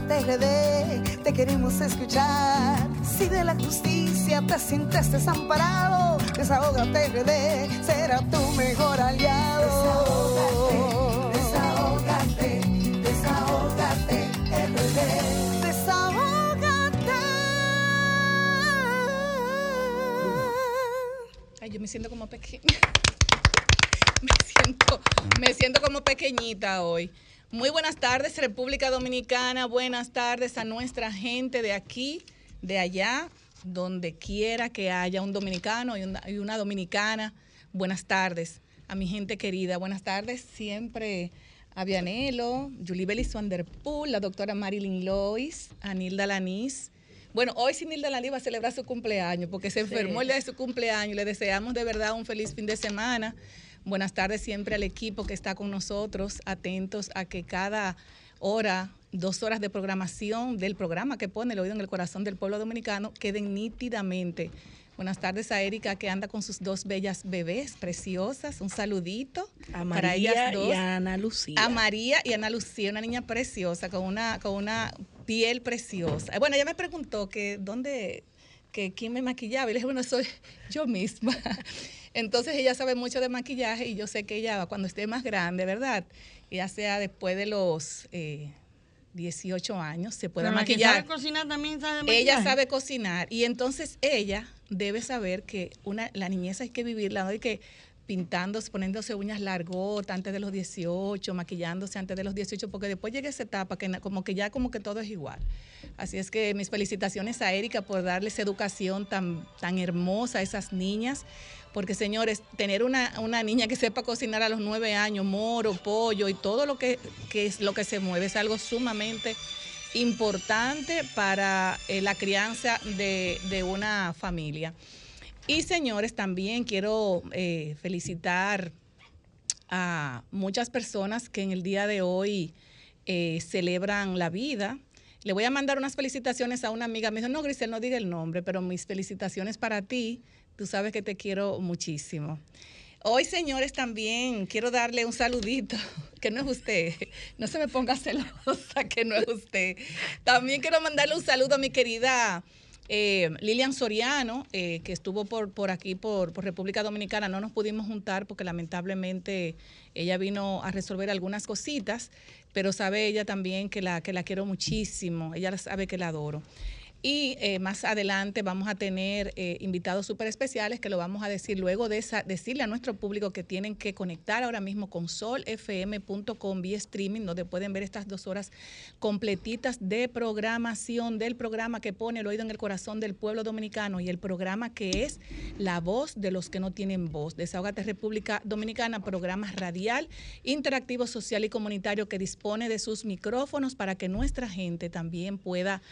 desahógate RD, te queremos escuchar. Si de la justicia te sientes desamparado, desahógate RD, será tu mejor aliado. Desahógate, desahógate, desahógate RD. Desahógate. Ay, yo me siento como pequeña. me, siento, me siento como pequeñita hoy. Muy buenas tardes, República Dominicana. Buenas tardes a nuestra gente de aquí, de allá, donde quiera que haya un dominicano y una, y una dominicana. Buenas tardes a mi gente querida. Buenas tardes siempre a Vianelo, Julie Belis Vanderpool, la doctora Marilyn Lois, a Nilda Lanís. Bueno, hoy sí Nilda Lanís va a celebrar su cumpleaños porque se enfermó el día de su cumpleaños. Le deseamos de verdad un feliz fin de semana. Buenas tardes siempre al equipo que está con nosotros, atentos a que cada hora, dos horas de programación del programa que pone el oído en el corazón del pueblo dominicano queden nítidamente. Buenas tardes a Erika que anda con sus dos bellas bebés preciosas. Un saludito A para ellas María dos. y a Ana Lucía. A María y Ana Lucía, una niña preciosa, con una, con una piel preciosa. Bueno, ella me preguntó que dónde, que quién me maquillaba. Y le dije, bueno, soy yo misma. Entonces ella sabe mucho de maquillaje y yo sé que ella cuando esté más grande, ¿verdad? Ya sea después de los eh, 18 años, se puede Pero maquillar. sabe cocinar también sabe Ella maquillaje. sabe cocinar y entonces ella debe saber que una, la niñez hay que vivirla, no hay que pintándose, poniéndose uñas largotas antes de los 18, maquillándose antes de los 18, porque después llega esa etapa que como que ya como que todo es igual. Así es que mis felicitaciones a Erika por darles educación tan, tan hermosa a esas niñas, porque señores, tener una, una niña que sepa cocinar a los nueve años, moro, pollo y todo lo que, que es lo que se mueve es algo sumamente importante para eh, la crianza de, de una familia. Y señores, también quiero eh, felicitar a muchas personas que en el día de hoy eh, celebran la vida. Le voy a mandar unas felicitaciones a una amiga. Me dijo, no, Grisel, no diga el nombre, pero mis felicitaciones para ti. Tú sabes que te quiero muchísimo. Hoy, señores, también quiero darle un saludito, que no es usted. No se me ponga celosa, que no es usted. También quiero mandarle un saludo a mi querida eh, Lilian Soriano, eh, que estuvo por, por aquí, por, por República Dominicana. No nos pudimos juntar porque lamentablemente ella vino a resolver algunas cositas, pero sabe ella también que la, que la quiero muchísimo. Ella sabe que la adoro. Y eh, más adelante vamos a tener eh, invitados súper especiales que lo vamos a decir luego de esa, decirle a nuestro público que tienen que conectar ahora mismo con solfm.com vía streaming, donde pueden ver estas dos horas completitas de programación del programa que pone el oído en el corazón del pueblo dominicano y el programa que es La Voz de los que no tienen voz. Desahogate República Dominicana, programa radial, interactivo, social y comunitario que dispone de sus micrófonos para que nuestra gente también pueda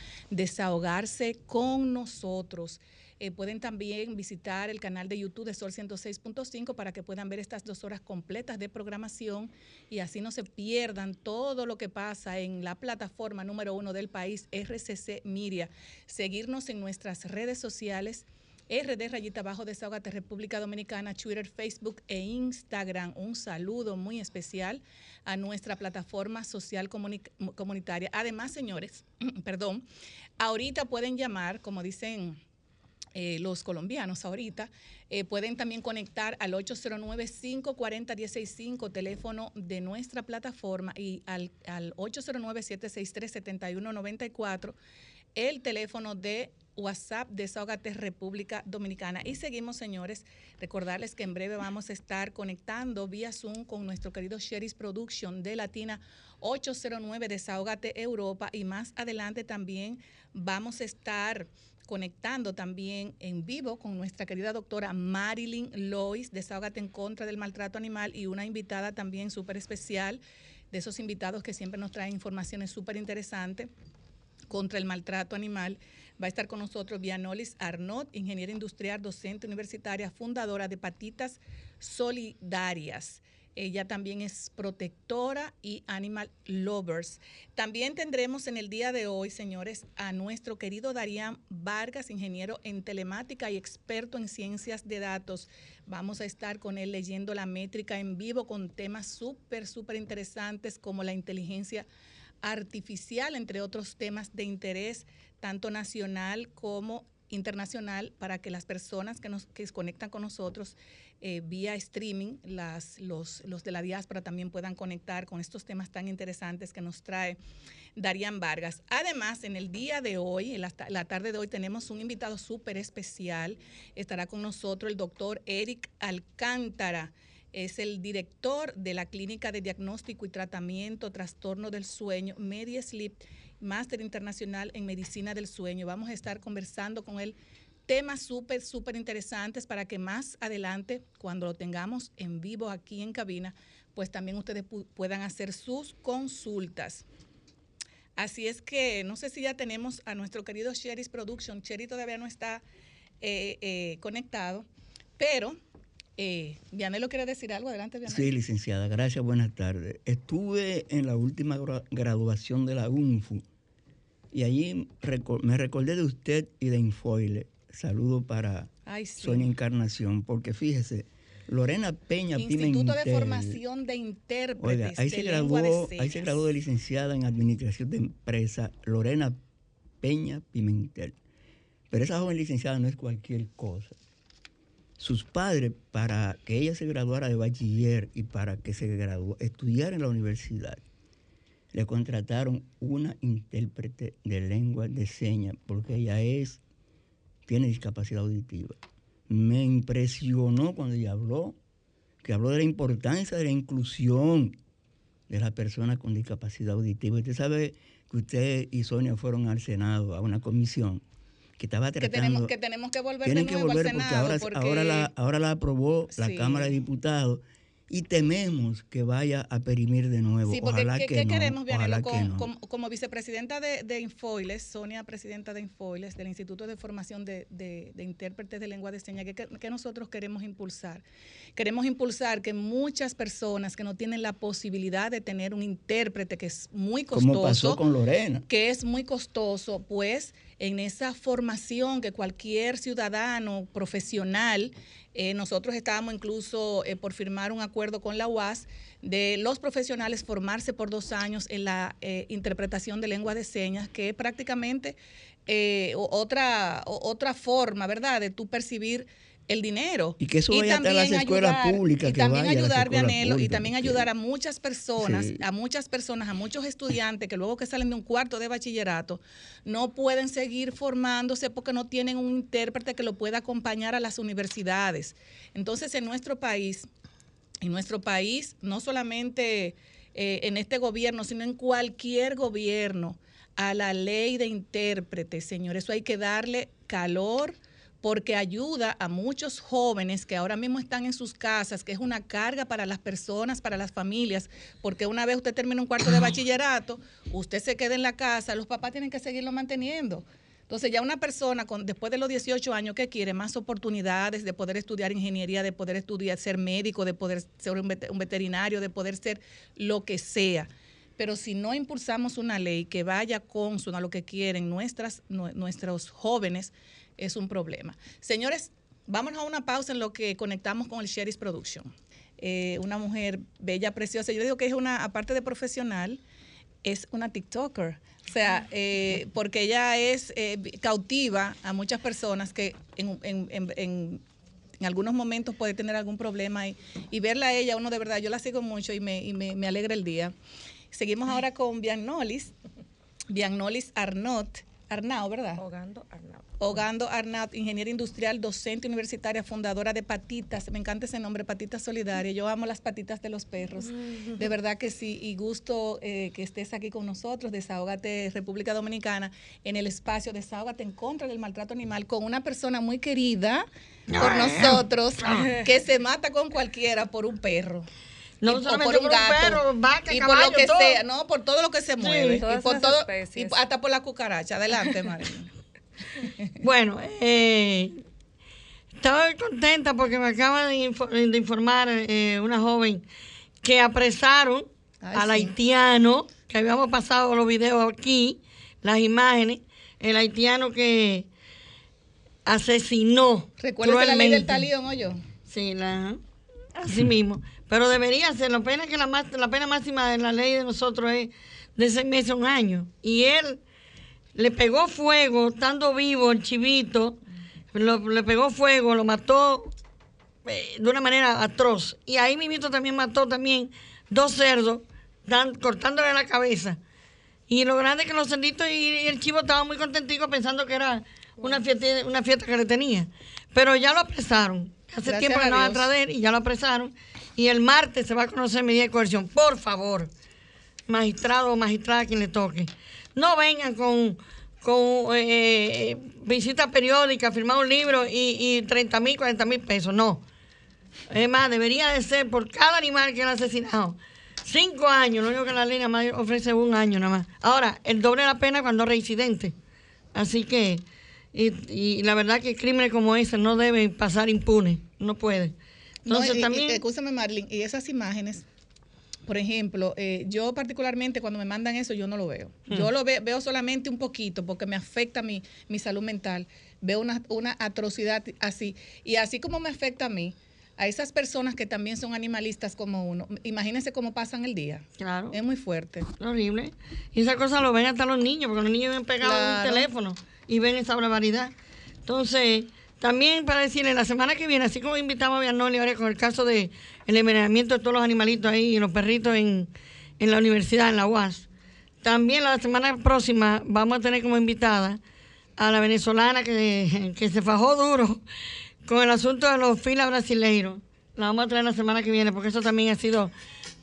desahogarse con nosotros. Eh, pueden también visitar el canal de YouTube de Sol 106.5 para que puedan ver estas dos horas completas de programación y así no se pierdan todo lo que pasa en la plataforma número uno del país, RCC Miria. Seguirnos en nuestras redes sociales. RD Rayita Abajo Desahogate República Dominicana, Twitter, Facebook e Instagram. Un saludo muy especial a nuestra plataforma social comuni- comunitaria. Además, señores, perdón, ahorita pueden llamar, como dicen eh, los colombianos ahorita, eh, pueden también conectar al 809-540-165, teléfono de nuestra plataforma, y al, al 809-763-7194, el teléfono de WhatsApp Desahogate República Dominicana. Y seguimos, señores, recordarles que en breve vamos a estar conectando vía Zoom con nuestro querido Sheris Production de Latina 809 Desahogate Europa y más adelante también vamos a estar conectando también en vivo con nuestra querida doctora Marilyn Lois, Desahogate en contra del maltrato animal y una invitada también súper especial, de esos invitados que siempre nos traen informaciones súper interesantes contra el maltrato animal. Va a estar con nosotros Vianolis Arnott, ingeniera industrial, docente universitaria, fundadora de Patitas Solidarias. Ella también es protectora y animal lovers. También tendremos en el día de hoy, señores, a nuestro querido Darían Vargas, ingeniero en telemática y experto en ciencias de datos. Vamos a estar con él leyendo la métrica en vivo con temas súper, súper interesantes como la inteligencia artificial, entre otros temas de interés tanto nacional como internacional para que las personas que nos que conectan con nosotros eh, vía streaming, las, los, los de la diáspora también puedan conectar con estos temas tan interesantes que nos trae Darían Vargas. Además, en el día de hoy, en la, la tarde de hoy, tenemos un invitado súper especial. Estará con nosotros el doctor Eric Alcántara es el director de la Clínica de Diagnóstico y Tratamiento Trastorno del Sueño, MediSleep máster internacional en medicina del sueño. Vamos a estar conversando con él temas súper, súper interesantes para que más adelante, cuando lo tengamos en vivo aquí en cabina, pues también ustedes puedan hacer sus consultas. Así es que no sé si ya tenemos a nuestro querido Sherry's Production. Sherry todavía no está eh, eh, conectado, pero eh, Vianelo quiere decir algo. Adelante, Vianelo. Sí, licenciada. Gracias. Buenas tardes. Estuve en la última graduación de la UNFU y allí me recordé de usted y de Infoile. Saludo para Sonia Encarnación, porque fíjese, Lorena Peña Instituto de Formación de Intérpretes. Oiga, ahí, se graduó, ahí se graduó de licenciada en Administración de Empresa Lorena Peña Pimentel. Pero esa joven licenciada no es cualquier cosa. Sus padres, para que ella se graduara de bachiller y para que se graduara, estudiara en la universidad, le contrataron una intérprete de lengua de señas porque ella es, tiene discapacidad auditiva. Me impresionó cuando ella habló, que habló de la importancia de la inclusión de las personas con discapacidad auditiva. Usted sabe que usted y Sonia fueron al Senado, a una comisión que estaba tratando... Que tenemos que, tenemos que volver de nuevo al Senado porque ahora, la, ahora la aprobó la Cámara de Diputados y tememos que vaya a perimir de nuevo. Sí, porque ojalá ¿qué, que ¿qué queremos, Vianelo? como, vicepresidenta de, de, Infoiles, Sonia, presidenta de Infoiles, del Instituto de Formación de, de, Intérpretes de Lengua de Señas, ¿qué, nosotros queremos impulsar? Queremos impulsar que muchas personas que no tienen la posibilidad de tener un intérprete, que es muy costoso. Como pasó con Lorena. Que es muy costoso, pues en esa formación que cualquier ciudadano profesional eh, nosotros estábamos incluso eh, por firmar un acuerdo con la UAS de los profesionales formarse por dos años en la eh, interpretación de lengua de señas, que es prácticamente otra, otra forma, ¿verdad?, de tú percibir el dinero. Y que eso vaya a las escuelas públicas. Y también ayudar, Vianelo, y también ayudar a muchas personas, a muchas personas, a muchos estudiantes que luego que salen de un cuarto de bachillerato no pueden seguir formándose porque no tienen un intérprete que lo pueda acompañar a las universidades. Entonces, en nuestro país, en nuestro país, no solamente eh, en este gobierno, sino en cualquier gobierno, a la ley de intérpretes, señor, eso hay que darle calor porque ayuda a muchos jóvenes que ahora mismo están en sus casas, que es una carga para las personas, para las familias, porque una vez usted termina un cuarto de bachillerato, usted se queda en la casa, los papás tienen que seguirlo manteniendo. Entonces ya una persona con después de los 18 años que quiere más oportunidades de poder estudiar ingeniería, de poder estudiar ser médico, de poder ser un veterinario, de poder ser lo que sea. Pero si no impulsamos una ley que vaya con a lo que quieren nuestras, nuestros jóvenes, es un problema. Señores, vámonos a una pausa en lo que conectamos con el Sherry's Production. Eh, una mujer bella, preciosa. Yo digo que es una, aparte de profesional, es una TikToker. O sea, eh, porque ella es eh, cautiva a muchas personas que en, algunos momentos puede tener algún problema y, verla a ella, uno de verdad, yo la sigo mucho y me, y me, me alegra el día. Seguimos ahora con Biannolis, Biannolis Arnott, Arnau, ¿verdad? Hogando Arnau. Hogando Arnau, ingeniera industrial, docente universitaria, fundadora de Patitas. Me encanta ese nombre, Patitas Solidaria. Yo amo las patitas de los perros. De verdad que sí. Y gusto eh, que estés aquí con nosotros. Desahógate República Dominicana en el espacio Desahógate en contra del maltrato animal con una persona muy querida por nosotros que se mata con cualquiera por un perro. No y, solamente por un, gato, vaca, y por lo que sea, no, por todo lo que se mueve, y por todo, y hasta por la cucaracha. Adelante, María. bueno, eh, estoy contenta porque me acaba de, informar eh, una joven que apresaron al haitiano, que habíamos pasado los videos aquí, las imágenes, el haitiano que asesinó. ¿Recuerda la ley del talión o yo? Sí, la, así mismo. Pero debería ser, la pena que la, la pena máxima de la ley de nosotros es de seis meses a un año. Y él le pegó fuego, estando vivo el chivito, le pegó fuego, lo mató eh, de una manera atroz. Y ahí mismo también mató también dos cerdos, cortándole la cabeza. Y lo grande es que los cerditos y, el chivo estaban muy contenticos pensando que era una fiesta, una fiesta que le tenía. Pero ya lo apresaron. Hace tiempo que no va a traer y ya lo apresaron. Y el martes se va a conocer medida de coerción. Por favor, magistrado o magistrada quien le toque. No vengan con, con eh, visita periódica, firmar un libro y, y 30 mil, 40 mil pesos. No. Es más, debería de ser por cada animal que han asesinado. Cinco años, lo único que la ley nada más ofrece un año nada más. Ahora, el doble de la pena cuando reincidente. Así que, y, la verdad que crímenes como ese no deben pasar impunes, no puede. Entonces no, también... escúchame, Marlene, y esas imágenes, por ejemplo, eh, yo particularmente cuando me mandan eso, yo no lo veo. Hmm. Yo lo veo solamente un poquito porque me afecta mi, mi salud mental. Veo una, una atrocidad así. Y así como me afecta a mí, a esas personas que también son animalistas como uno. Imagínense cómo pasan el día. Claro. Es muy fuerte. Horrible. Y esa cosa lo ven hasta los niños, porque los niños ven pegado un teléfono y ven esa barbaridad. Entonces, también para decirle, la semana que viene, así como invitamos a Vianoli ahora con el caso de el envenenamiento de todos los animalitos ahí y los perritos en, en la universidad, en la UAS, también la semana próxima vamos a tener como invitada a la venezolana que, que se fajó duro con el asunto de los filas brasileiros. La vamos a traer la semana que viene porque eso también ha sido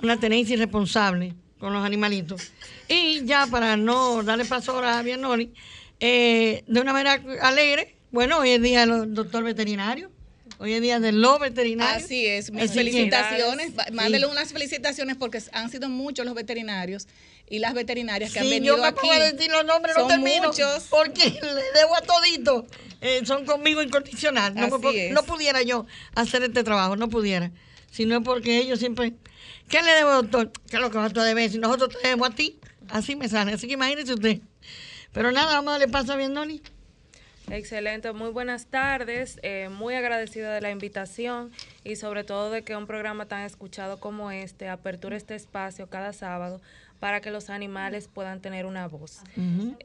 una tenencia irresponsable con los animalitos. Y ya para no darle paso ahora a Bianoli, eh, de una manera alegre, bueno, hoy es día del doctor veterinario. Hoy es día del lo veterinario. Así es, mis felicitaciones. Mándele unas felicitaciones porque han sido muchos los veterinarios y las veterinarias que han venido yo me aquí. Puedo decir los nombres, no termino, muchos. Porque le debo a todito. Eh, son conmigo incondicional. No, no, pudiera yo hacer este trabajo, no pudiera. Si no es porque ellos siempre. ¿Qué le debo, doctor? ¿Qué es lo que va a debe? Si nosotros te debemos a ti, así me sale. Así que imagínese usted. Pero nada, vamos a darle paso a Bienoni. Excelente, muy buenas tardes, eh, muy agradecida de la invitación y sobre todo de que un programa tan escuchado como este apertura este espacio cada sábado para que los animales puedan tener una voz.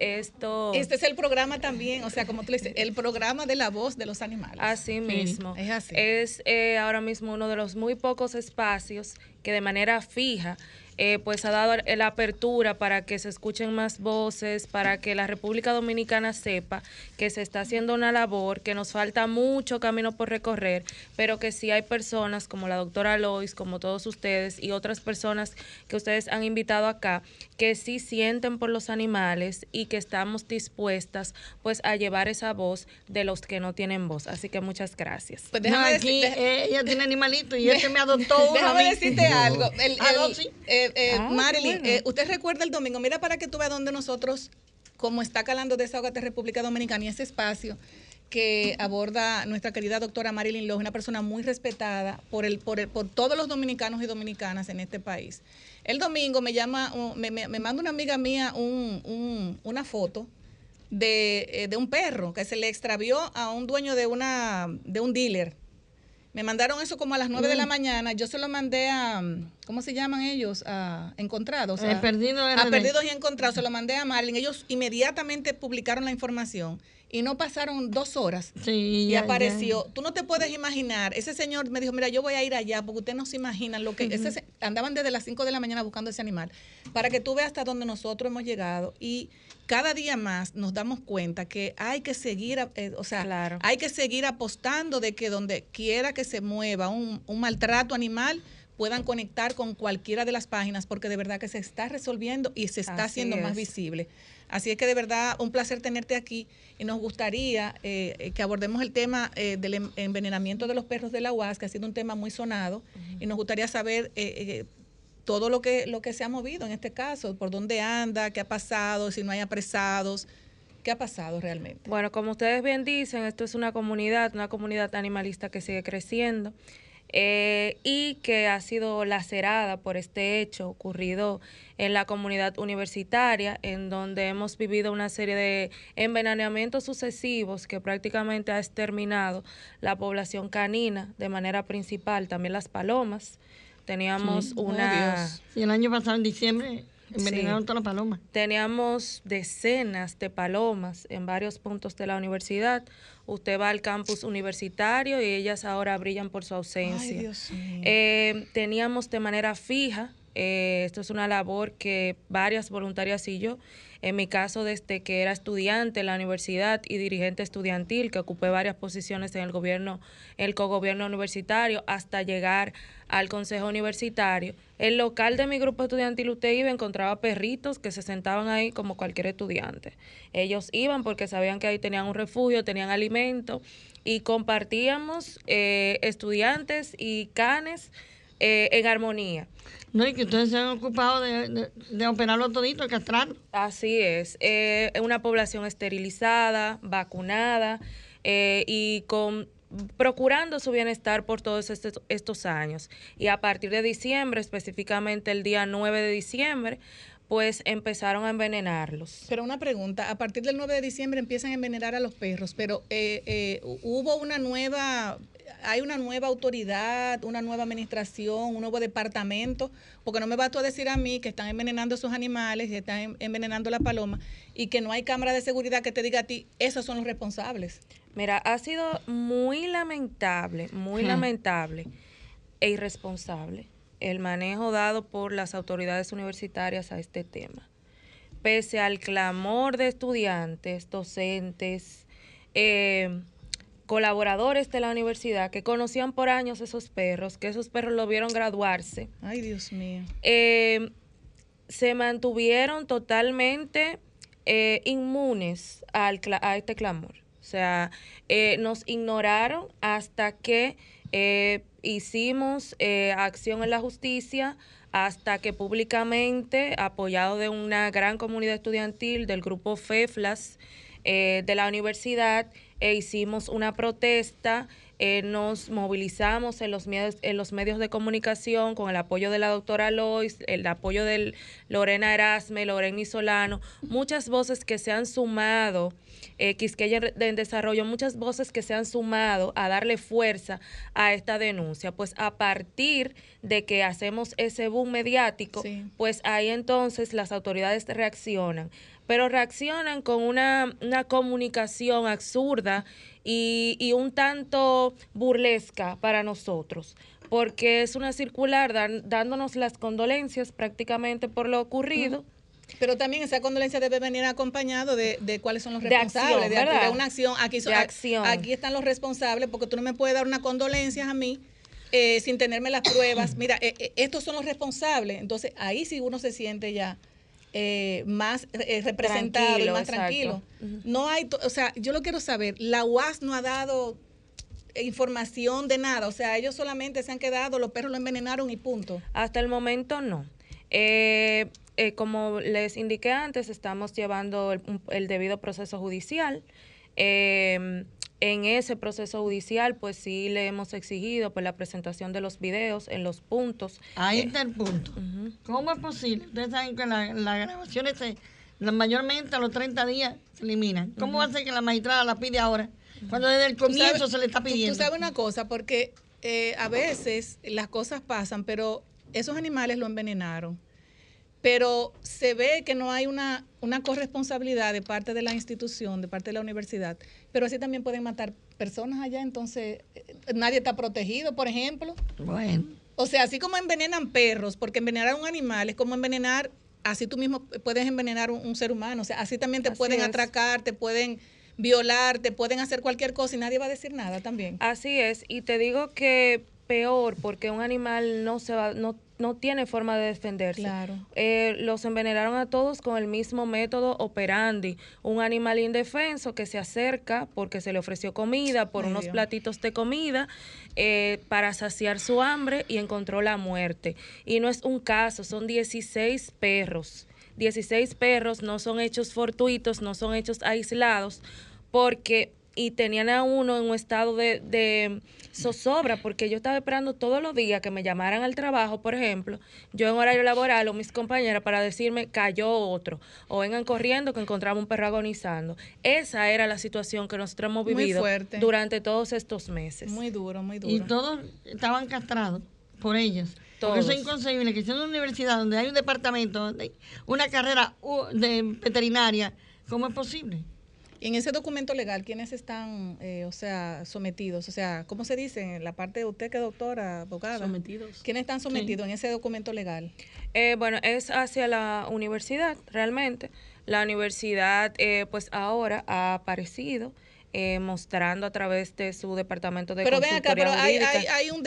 Esto Este es el programa también, o sea, como tú le dices, el programa de la voz de los animales. Así mismo. es así. Es eh, ahora mismo uno de los muy pocos espacios que de manera fija eh, pues ha dado la apertura para que se escuchen más voces, para que la República Dominicana sepa que se está haciendo una labor, que nos falta mucho camino por recorrer, pero que sí hay personas como la doctora Lois, como todos ustedes y otras personas que ustedes han invitado acá, que sí sienten por los animales y que estamos dispuestas pues a llevar esa voz de los que no tienen voz. Así que muchas gracias. Pues déjame aquí, ella tiene animalito y este me adoptó uno Déjame decirte algo. El, ah, eh, eh, ah, Marilyn, eh, ¿usted recuerda el domingo? Mira para que tú veas dónde nosotros, como está calando Desahogate República Dominicana y ese espacio que aborda nuestra querida doctora Marilyn Lowe, una persona muy respetada por, el, por, por todos los dominicanos y dominicanas en este país. El domingo me llama, me, me, manda una amiga mía un, una foto de, eh, de, un perro que se le extravió a un dueño de, una, de un dealer me mandaron eso como a las 9 de la mm. mañana. Yo se lo mandé a, ¿cómo se llaman ellos? A Encontrados. A, perdido a Perdidos y Encontrados. Se lo mandé a Marlin. Ellos inmediatamente publicaron la información y no pasaron dos horas y apareció. Tú no te puedes imaginar. Ese señor me dijo, mira, yo voy a ir allá porque ustedes no se imaginan lo que... andaban desde las 5 de la mañana buscando ese animal. Para que tú veas hasta donde nosotros hemos llegado. Y cada día más nos damos cuenta que hay que seguir, eh, o sea, hay que seguir apostando de que donde quiera que se mueva un, maltrato animal, puedan conectar con cualquiera de las páginas porque de verdad que se está resolviendo y se está haciendo más visible. Así es que de verdad un placer tenerte aquí y nos gustaría eh, eh, que abordemos el tema eh, del envenenamiento de los perros de la UAS, que ha sido un tema muy sonado, y nos gustaría saber todo lo que, lo que se ha movido en este caso, por dónde anda, qué ha pasado, si no hay apresados. ¿Qué ha pasado realmente? Bueno, como ustedes bien dicen, esto es una comunidad, una comunidad animalista que sigue creciendo. eh, y que ha sido lacerada por este hecho ocurrido en la comunidad universitaria, en donde hemos vivido una serie de envenenamientos sucesivos que prácticamente ha exterminado la población canina de manera principal, también las palomas. Teníamos una... y el año pasado, en diciembre, envenenaron todas las palomas. Teníamos decenas de palomas en varios puntos de la universidad. Usted va al campus universitario y ellas ahora brillan por su ausencia. Eh, teníamos de manera fija eh, esto es una labor que varias voluntarias y yo, en mi caso desde que era estudiante en la universidad y dirigente estudiantil, que ocupé varias posiciones en el gobierno, el cogobierno universitario, hasta llegar al consejo universitario. El local de mi grupo estudiantil, usted iba, encontraba perritos que se sentaban ahí como cualquier estudiante. Ellos iban porque sabían que ahí tenían un refugio, tenían alimento y compartíamos eh, estudiantes y canes eh, en armonía. No, y que ustedes se han ocupado de, de, operarlo todito, castrarlo. Así es. Eh, una población esterilizada, vacunada eh, y con procurando su bienestar por todos estos, estos años. Y a partir de diciembre, específicamente el día 9 de diciembre, pues empezaron a envenenarlos. Pero una pregunta, a partir del 9 de diciembre empiezan a envenenar a los perros, pero eh, hubo una nueva hay una nueva autoridad, una nueva administración, un nuevo departamento, porque no me vas tú a decir a mí que están envenenando esos animales, que están envenenando la paloma, y que no hay cámara de seguridad que te diga a ti, esos son los responsables. Mira, ha sido muy lamentable, muy lamentable e irresponsable el manejo dado por las autoridades universitarias a este tema. Pese al clamor de estudiantes, docentes, eh, colaboradores de la universidad que conocían por años esos perros, que esos perros lo vieron graduarse. Ay, Dios mío. Eh, se mantuvieron totalmente eh, inmunes al, a este clamor. O sea, eh, nos ignoraron hasta que hicimos acción en la justicia, hasta que públicamente, apoyado de una gran comunidad estudiantil del grupo FEFLAS de la universidad, e hicimos una protesta, eh, nos movilizamos en los, medios, en los medios de comunicación con el apoyo de la doctora Lois, el apoyo de Lorena Erasme, Lorena Solano, muchas voces que se han sumado, eh, Quisqueya en desarrollo, muchas voces que se han sumado a darle fuerza a esta denuncia. Pues a partir de que hacemos ese boom mediático, pues ahí entonces las autoridades reaccionan pero reaccionan con una, comunicación absurda y, un tanto burlesca para nosotros, porque es una circular dándonos las condolencias prácticamente por lo ocurrido. Pero también esa condolencia debe venir acompañado de, cuáles son los responsables, de, una acción. Aquí, acción. aquí están los responsables, porque tú no me puedes dar una condolencia a mí eh, sin tenerme las pruebas. Mira, eh, eh, estos son los responsables. Entonces, ahí sí uno se siente ya eh, más eh, representado y más tranquilo. No hay, o sea, yo lo quiero saber, la UAS no ha dado información de nada, o sea, ellos solamente se han quedado, los perros lo envenenaron y punto. Hasta el momento no. Eh, como les indiqué antes, estamos llevando el, el debido proceso judicial. Eh, en ese proceso judicial, pues sí le hemos exigido pues, la presentación de los videos en los puntos. Ahí eh, está el punto. ¿Cómo es posible? Ustedes saben que las grabaciones se, mayormente a los 30 días se eliminan. ¿Cómo va a ser que la magistrada la pide ahora? Cuando desde el comienzo se le está pidiendo. Tú, sabes una cosa, porque eh, a veces las cosas pasan, pero esos animales lo envenenaron pero se ve que no hay una, una corresponsabilidad de parte de la institución, de parte de la universidad, pero así también pueden matar personas allá, entonces eh, nadie está protegido, por ejemplo. Bueno. O sea, así como envenenan perros, porque envenenar a un animal es como envenenar, así tú mismo puedes envenenar un, un ser humano, o sea, así también te pueden atracar, te pueden violar, te pueden hacer cualquier cosa y nadie va a decir nada también. Así es, y te digo que peor porque un animal no se va, no no tiene forma de defenderse. Claro. Eh, los envenenaron a todos con el mismo método operandi. Un animal indefenso que se acerca porque se le ofreció comida, por unos platitos de comida, eh, para saciar su hambre y encontró la muerte. Y no es un caso, son 16 perros. 16 perros no son hechos fortuitos, no son hechos aislados, porque y tenían a uno en un estado de, de, zozobra, porque yo estaba esperando todos los días que me llamaran al trabajo, por ejemplo, yo en horario laboral o mis compañeras para decirme cayó otro, o vengan corriendo que encontramos un perro agonizando. Esa era la situación que nosotros hemos vivido durante todos estos meses. Muy duro, muy duro. Y todos estaban castrados por ellos. Porque eso es inconcebible que sea una universidad donde hay un departamento, una carrera de veterinaria, ¿cómo es posible? Y en ese documento legal, ¿quiénes están, eh, o sea, sometidos? O sea, ¿cómo se dice en la parte de usted que doctora, abogada? Sometidos. ¿Quiénes están sometidos en ese documento legal? Eh, bueno, es hacia la universidad, realmente. La universidad, eh, pues ahora ha aparecido eh, mostrando a través de su departamento de pero ven acá, pero hay, hay, un,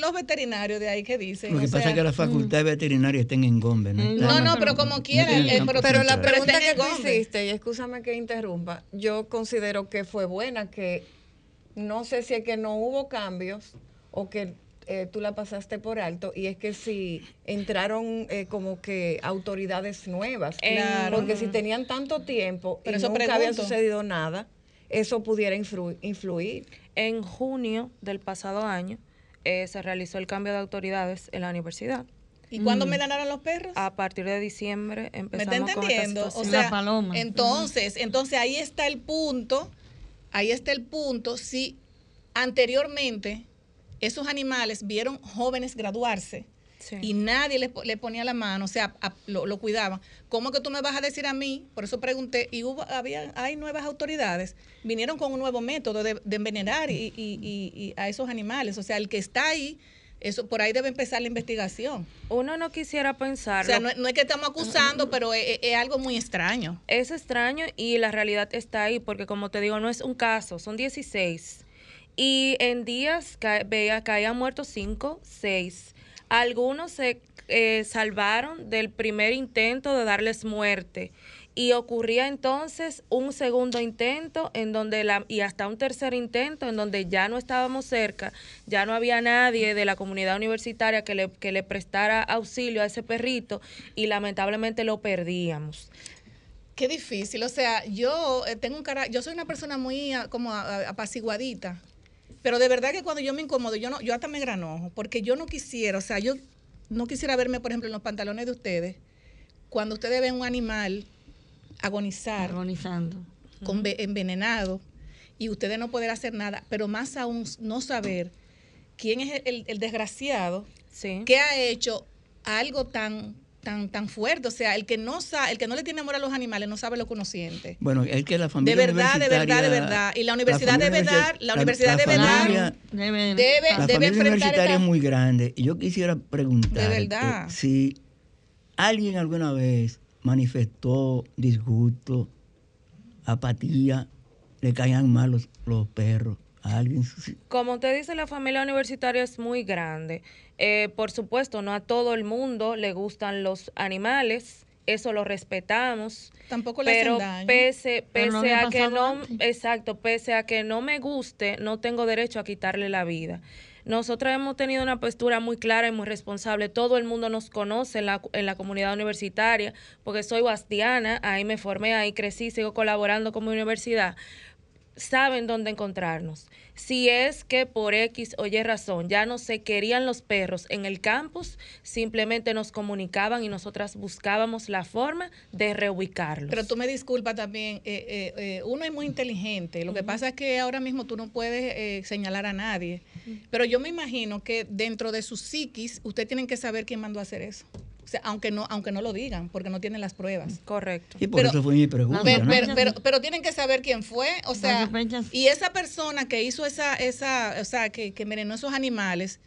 los veterinarios de ahí que dicen. Lo que pasa es que la facultad de veterinaria estén en Gombe, ¿no? No, no, pero como quieran. Eh, pero, la pregunta que tú hiciste, y escúchame que interrumpa, yo considero que fue buena, que no sé si es que no hubo cambios o que eh, tú la pasaste por alto y es que si entraron como que autoridades nuevas, claro. porque si tenían tanto tiempo y nunca había sucedido nada, eso pudiera influir. En junio del pasado año eh, se realizó el cambio de autoridades en la universidad. ¿Y cuándo mm. me ganaron los perros? A partir de diciembre empezamos ¿Me está entendiendo? o sea, la paloma. Entonces, entonces ahí está el punto, ahí está el punto, si anteriormente esos animales vieron jóvenes graduarse, y nadie le, ponía la mano, o sea, lo, lo, cuidaban. ¿Cómo que tú me vas a decir a mí? Por eso pregunté, y hubo, había, hay nuevas autoridades, vinieron con un nuevo método de, envenenar y, y, a esos animales. O sea, el que está ahí, eso por ahí debe empezar la investigación. Uno no quisiera pensar. O sea, no, es que estamos acusando, pero es, es, algo muy extraño. Es extraño y la realidad está ahí, porque como te digo, no es un caso, son 16. Y en días veía que hayan muerto 5, 6. Algunos se eh, salvaron del primer intento de darles muerte y ocurría entonces un segundo intento en donde la y hasta un tercer intento en donde ya no estábamos cerca, ya no había nadie de la comunidad universitaria que le, que le prestara auxilio a ese perrito y lamentablemente lo perdíamos. Qué difícil, o sea, yo eh, tengo un cara, yo soy una persona muy ah, como apaciguadita, pero de verdad que cuando yo me incomodo, yo no, yo hasta me granojo, porque yo no quisiera, o sea, yo no quisiera verme, por ejemplo, en los pantalones de ustedes, cuando ustedes ven un animal agonizar, agonizando, con, envenenado, y ustedes no poder hacer nada, pero más aún no saber quién es el, desgraciado que ha hecho algo tan tan tan fuerte, o sea, el que no sabe, el que no le tiene amor a los animales no sabe lo que uno siente. Bueno, es que la familia De verdad, de verdad, de verdad, y la universidad debe dar, la, universidad debe dar debe debe, la familia universitaria es muy grande. Y yo quisiera preguntar si alguien alguna vez manifestó disgusto, apatía, le caían mal los, los perros a alguien. Como te dice, la familia universitaria es muy grande. Eh, por supuesto, no a todo el mundo le gustan los animales, eso lo respetamos. Tampoco le pero pese, pese a que no, exacto, pese a que no me guste, no tengo derecho a quitarle la vida. Nosotros hemos tenido una postura muy clara y muy responsable. Todo el mundo nos conoce en la, en la comunidad universitaria, porque soy bastiana, ahí me formé, ahí crecí, sigo colaborando con mi universidad saben dónde encontrarnos. Si es que por X o Y razón ya no se querían los perros en el campus, simplemente nos comunicaban y nosotras buscábamos la forma de reubicarlos. Pero tú me disculpas también, eh, eh, eh, uno es muy inteligente, lo que pasa es que ahora mismo tú no puedes señalar a nadie, pero yo me imagino que dentro de su psiquis, ustedes tienen que saber quién mandó a hacer eso aunque no, aunque no lo digan, porque no tienen las pruebas. Correcto. Y por eso fue mi pregunta. Pero, pero, tienen que saber quién fue, o sea, y esa persona que hizo esa, esa, o sea, que, que envenenó esos animales,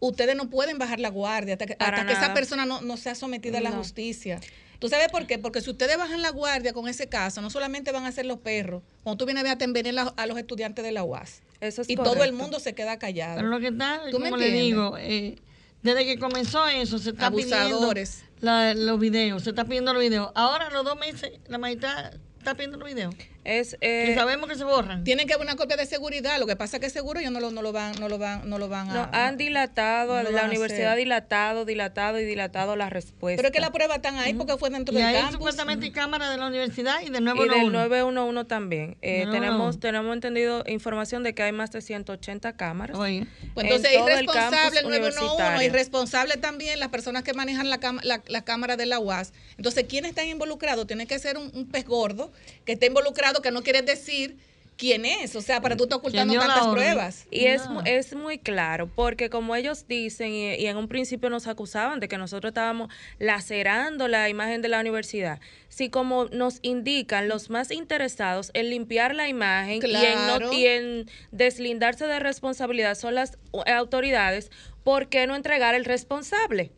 ustedes no pueden bajar la guardia hasta que, esa persona no, no sea sometida a la justicia. ¿Tú sabes por qué? Porque si ustedes bajan la guardia con ese caso, no solamente van a ser los perros, cuando tú vienes a ver a los estudiantes de la UAS. Eso es y todo el mundo se queda callado. Pero lo que está, como le digo, eh, desde que comenzó eso, se está pidiendo los videos, se está pidiendo los videos. Ahora, los dos meses, la mitad está pidiendo los videos. Es, eh, sabemos que se borran. Tienen que haber una copia de seguridad. Lo que pasa es que seguro ellos no lo, no lo van, no lo van, no lo van a. No, han dilatado, la universidad ha dilatado, dilatado y dilatado la respuesta. Pero es que la prueba están ahí porque fue dentro del ahí campus. supuestamente hay cámara de la universidad y del 911. Y del 911 también. Eh, tenemos, tenemos entendido información de que hay más de 180 cámaras. Oye. Pues entonces es irresponsable el 911, irresponsable también las personas que manejan la, la, la cámara de la UAS. Entonces, ¿quiénes están involucrados? Tiene que ser un, un pez gordo que esté involucrado que no quiere decir quién es, o sea, para tú estar ocultando tantas pruebas. Y es, es muy claro, porque como ellos dicen, y, en un principio nos acusaban de que nosotros estábamos lacerando la imagen de la universidad, si como nos indican los más interesados en limpiar la imagen y, en y en deslindarse de responsabilidad son las autoridades, ¿por qué no entregar el responsable?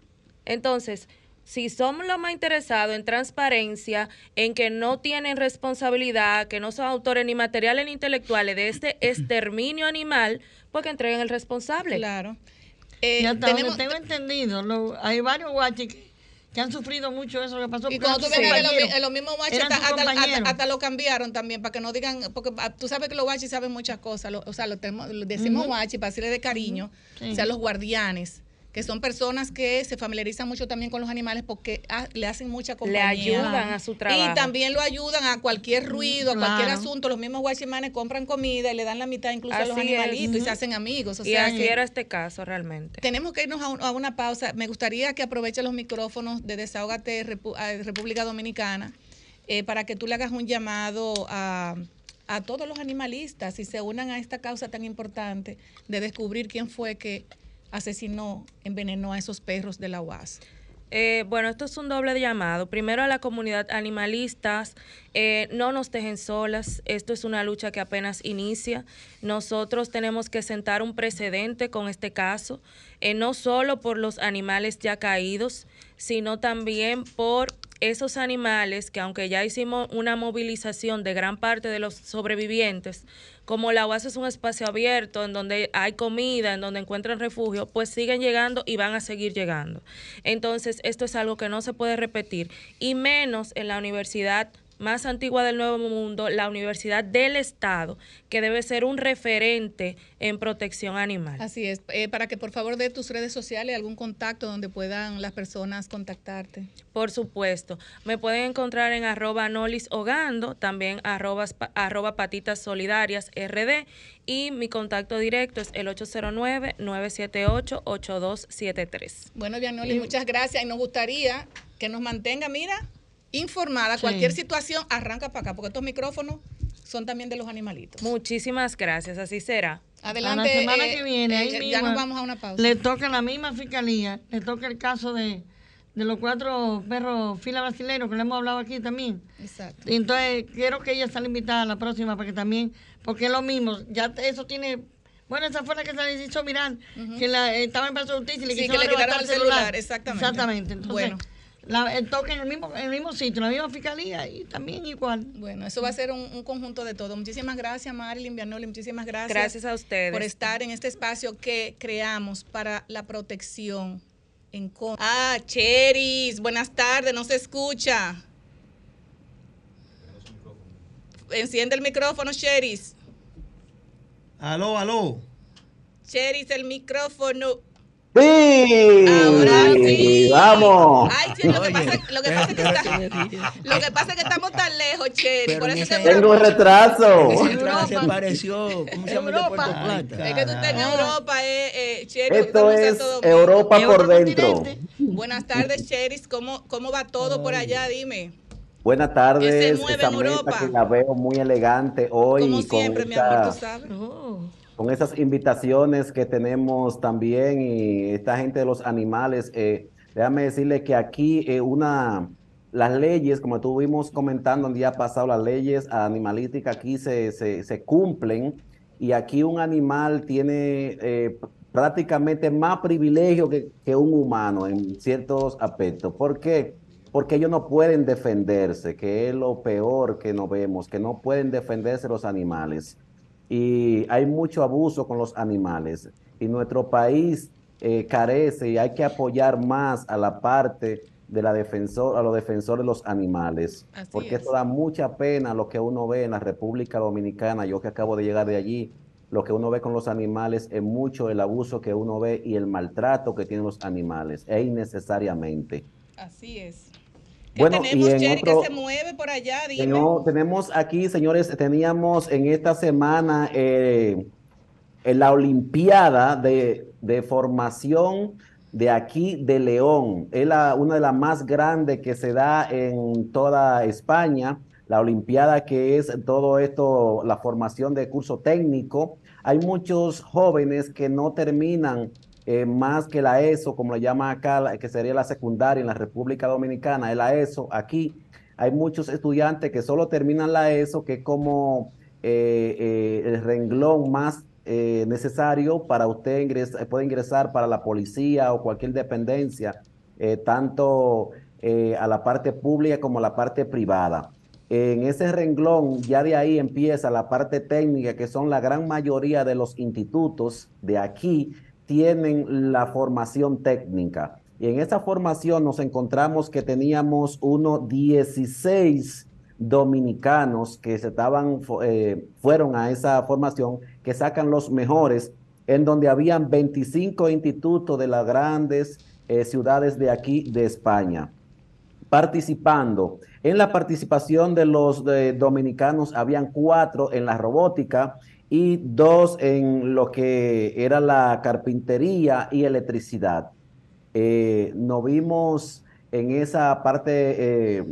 Entonces, si somos los más interesados en transparencia, en que no tienen responsabilidad, que no son autores ni materiales ni intelectuales de este exterminio animal, pues que entreguen el responsable. Claro. Eh, y hasta tenemos, tengo entendido, hay varios guachis que, han sufrido mucho eso que pasó. Y cuando tú ves a los, mismos guachis, hasta, lo cambiaron también, para que no digan, porque ah, tú sabes que los guachis saben muchas cosas, o sea, lo, decimos guachis para decirle de cariño, o sea, los guardianes que son personas que se familiarizan mucho también con los animales porque le hacen mucha compañía. Le ayudan a su trabajo. Y también lo ayudan a cualquier ruido, a cualquier asunto. Los mismos guachimanes compran comida y le dan la mitad incluso a los animalitos y se hacen amigos. y así era este caso realmente. Tenemos que irnos a, una pausa. Me gustaría que aproveche los micrófonos de Desahogate República Dominicana eh, para que tú le hagas un llamado a a todos los animalistas y se unan a esta causa tan importante de descubrir quién fue que asesinó, envenenó a esos perros de la UAS? Eh, bueno, esto es un doble llamado. Primero a la comunidad animalistas, eh, no nos dejen solas. Esto es una lucha que apenas inicia. Nosotros tenemos que sentar un precedente con este caso, eh, no solo por los animales ya caídos, sino también por esos animales que aunque ya hicimos una movilización de gran parte de los sobrevivientes, como la UAS es un espacio abierto en donde hay comida, en donde encuentran refugio, pues siguen llegando y van a seguir llegando. Entonces, esto es algo que no se puede repetir, y menos en la universidad más antigua del Nuevo Mundo, la Universidad del Estado, que debe ser un referente en protección animal. Así es. Eh, para que por favor de tus redes sociales algún contacto donde puedan las personas contactarte. Por supuesto. Me pueden encontrar en arroba nolis hogando, también arroba, arroba patitas solidarias rd y mi contacto directo es el 809-978-8273. Bueno, Vianoli, muchas gracias y nos gustaría que nos mantenga, mira, informada. Cualquier situación, arranca para acá, porque estos micrófonos son también de los animalitos. Muchísimas gracias, así será. Adelante. la semana que viene, eh, ya nos vamos a una pausa. Le toca la misma fiscalía, le toca el caso de, los cuatro perros fila brasileños que le hemos hablado aquí también. Exacto. Entonces, quiero que ella sea invitada a la próxima para que también, porque es lo mismo, ya eso tiene bueno, esa fue la que se le hizo mirar, que la, estaba en paso de justicia y le, sí, que le quitaron el celular. Exactamente. Exactamente. Entonces, bueno la, el toque en el mismo en el mismo sitio, en la misma fiscalía y también igual. Bueno, eso va a ser un, conjunto de todo. Muchísimas gracias, Marilyn Vianoli, muchísimas gracias. Gracias a ustedes. Por estar en este espacio que creamos para la protección en Ah, Cheris, buenas tardes, no se escucha. Enciende el micrófono, Cheris. Aló, aló. Cheris, el micrófono. Sí. Ahora sí. Vamos. Ay, lo, que pasa, lo, que pasa, es que está, lo que pasa es que estamos tan lejos, Cheri. Por eso tengo un retraso. Se apareció. ¿Cómo se llama Puerto Plata? Es que tú estás en Europa, eh, eh, Cheri. Esto es Europa por dentro. Buenas tardes, Cheri. ¿Cómo, ¿Cómo va todo por allá? Dime. Buenas tardes. Se mueve Esa en Europa? que la veo muy elegante hoy. Como siempre, mi amor, tú sabes. Oh con esas invitaciones que tenemos también y esta gente de los animales, eh, déjame decirle que aquí eh, una, las leyes, como estuvimos comentando el día pasado, las leyes animalísticas aquí se, se, cumplen y aquí un animal tiene eh, prácticamente más privilegio que, que, un humano en ciertos aspectos. ¿Por qué? Porque ellos no pueden defenderse, que es lo peor que nos vemos, que no pueden defenderse los animales y hay mucho abuso con los animales. Y nuestro país eh, carece y hay que apoyar más a la parte de la defensor, a los defensores de los animales. porque esto da mucha pena lo que uno ve en la República Dominicana. Yo que acabo de llegar de allí, lo que uno ve con los animales es mucho el abuso que uno ve y el maltrato que tienen los animales, e innecesariamente. Así es. Bueno, tenemos, y en que se mueve por allá? Tenemos aquí, señores, teníamos en esta semana eh, en la Olimpiada de, de formación de aquí de León. Es la, una de las más grandes que se da en toda España. La Olimpiada que es todo esto, la formación de curso técnico. Hay muchos jóvenes que no terminan eh, más que la ESO, como le llama acá, que sería la secundaria en la República Dominicana, es la ESO. Aquí hay muchos estudiantes que solo terminan la ESO, que es como eh, eh, el renglón más necesario para usted ingresar, puede ingresar para la policía o cualquier dependencia, tanto a la parte pública como a la parte privada. En ese renglón ya de ahí empieza la parte técnica, que son la gran mayoría de los institutos de aquí tienen la formación técnica. Y en esa formación nos encontramos que teníamos uno 16 dominicanos que se estaban, eh, fueron a esa formación, que sacan los mejores, en donde habían 25 institutos de las grandes eh, ciudades de aquí, de España, participando. En la participación de los dominicanos habían cuatro en la robótica y dos en lo que era la carpintería y electricidad. Eh, nos vimos en esa parte eh,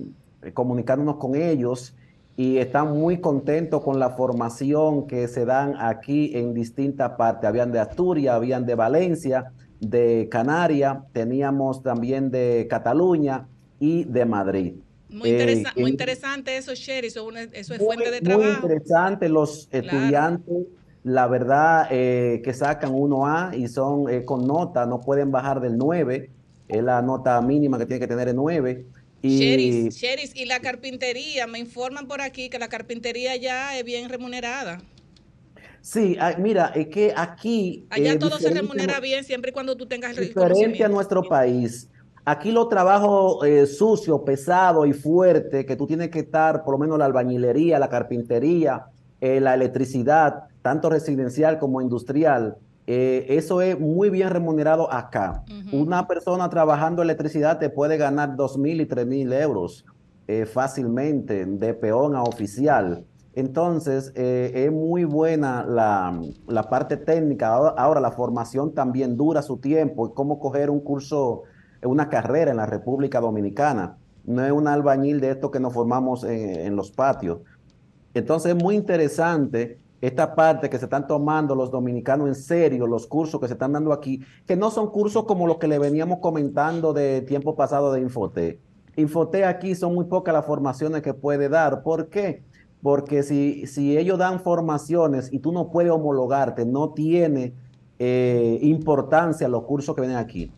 comunicándonos con ellos y están muy contentos con la formación que se dan aquí en distintas partes. Habían de Asturias, habían de Valencia, de Canarias, teníamos también de Cataluña y de Madrid. Muy, eh, interesante eso, Sherry, eso, es fuente de trabajo. Muy interesante los estudiantes, la verdad eh, que sacan 1A y son con nota, no pueden bajar del 9, es la nota mínima que tiene que tener el 9 y... Sheris, y la carpintería, me informan por aquí que la carpintería ya es bien remunerada. Sí, mira, es que aquí... Allá todo se remunera bien siempre y cuando tú tengas Diferente a nuestro país. Aquí los trabajos eh, sucios, pesados y fuertes, que tú tienes que estar, por lo menos la albañilería, la carpintería, eh, la electricidad, tanto residencial como industrial, eh, eso es muy bien remunerado acá. Una persona trabajando electricidad te puede ganar dos mil y tres mil euros eh, fácilmente de peón a oficial. Entonces, eh, es muy buena la, parte técnica. Ahora, la formación también dura su tiempo. Es como coger un curso, una carrera en la República Dominicana. No es un albañil de esto que nos formamos en, los patios. Entonces, es muy interesante esta parte que se están tomando los dominicanos en serio, los cursos que se están dando aquí, que no son cursos como los que le veníamos comentando de tiempo pasado de Infote. Infote aquí son muy pocas las formaciones que puede dar. ¿Por qué? Porque si, si ellos dan formaciones y tú no puedes homologarte, no tiene eh, importancia los cursos que vienen aquí.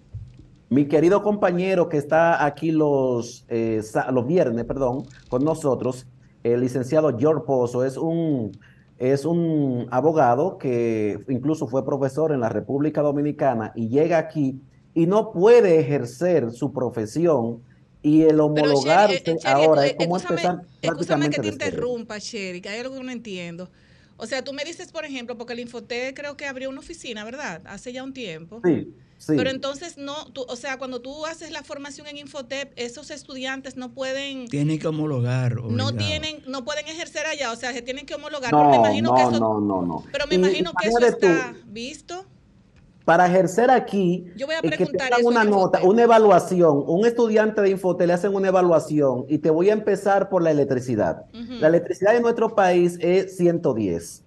Mi querido compañero que está aquí los, eh, los viernes, perdón, con nosotros, el licenciado George Pozo, es un es un abogado que incluso fue profesor en la República Dominicana y llega aquí y no puede ejercer su profesión y el homologarse eh, ahora es como empezar Escúchame que te interrumpa, Sherry, que hay algo que no entiendo. O sea, tú me dices, por ejemplo, porque el Infotec creo que abrió una oficina, ¿verdad? Hace ya un tiempo. Sí. Pero entonces no, o sea, cuando tú haces la formación en Infotep, esos estudiantes no pueden tienen que homologar. No tienen, no pueden ejercer allá, o sea, se tienen que homologar. No, me imagino no, que eso, no, no, no. Pero me imagino que eso está visto. Para ejercer aquí, yo voy a preguntar que una nota, una evaluación, un estudiante de Infotep le hacen una evaluación y te voy a empezar por la electricidad. La electricidad en nuestro país es 110.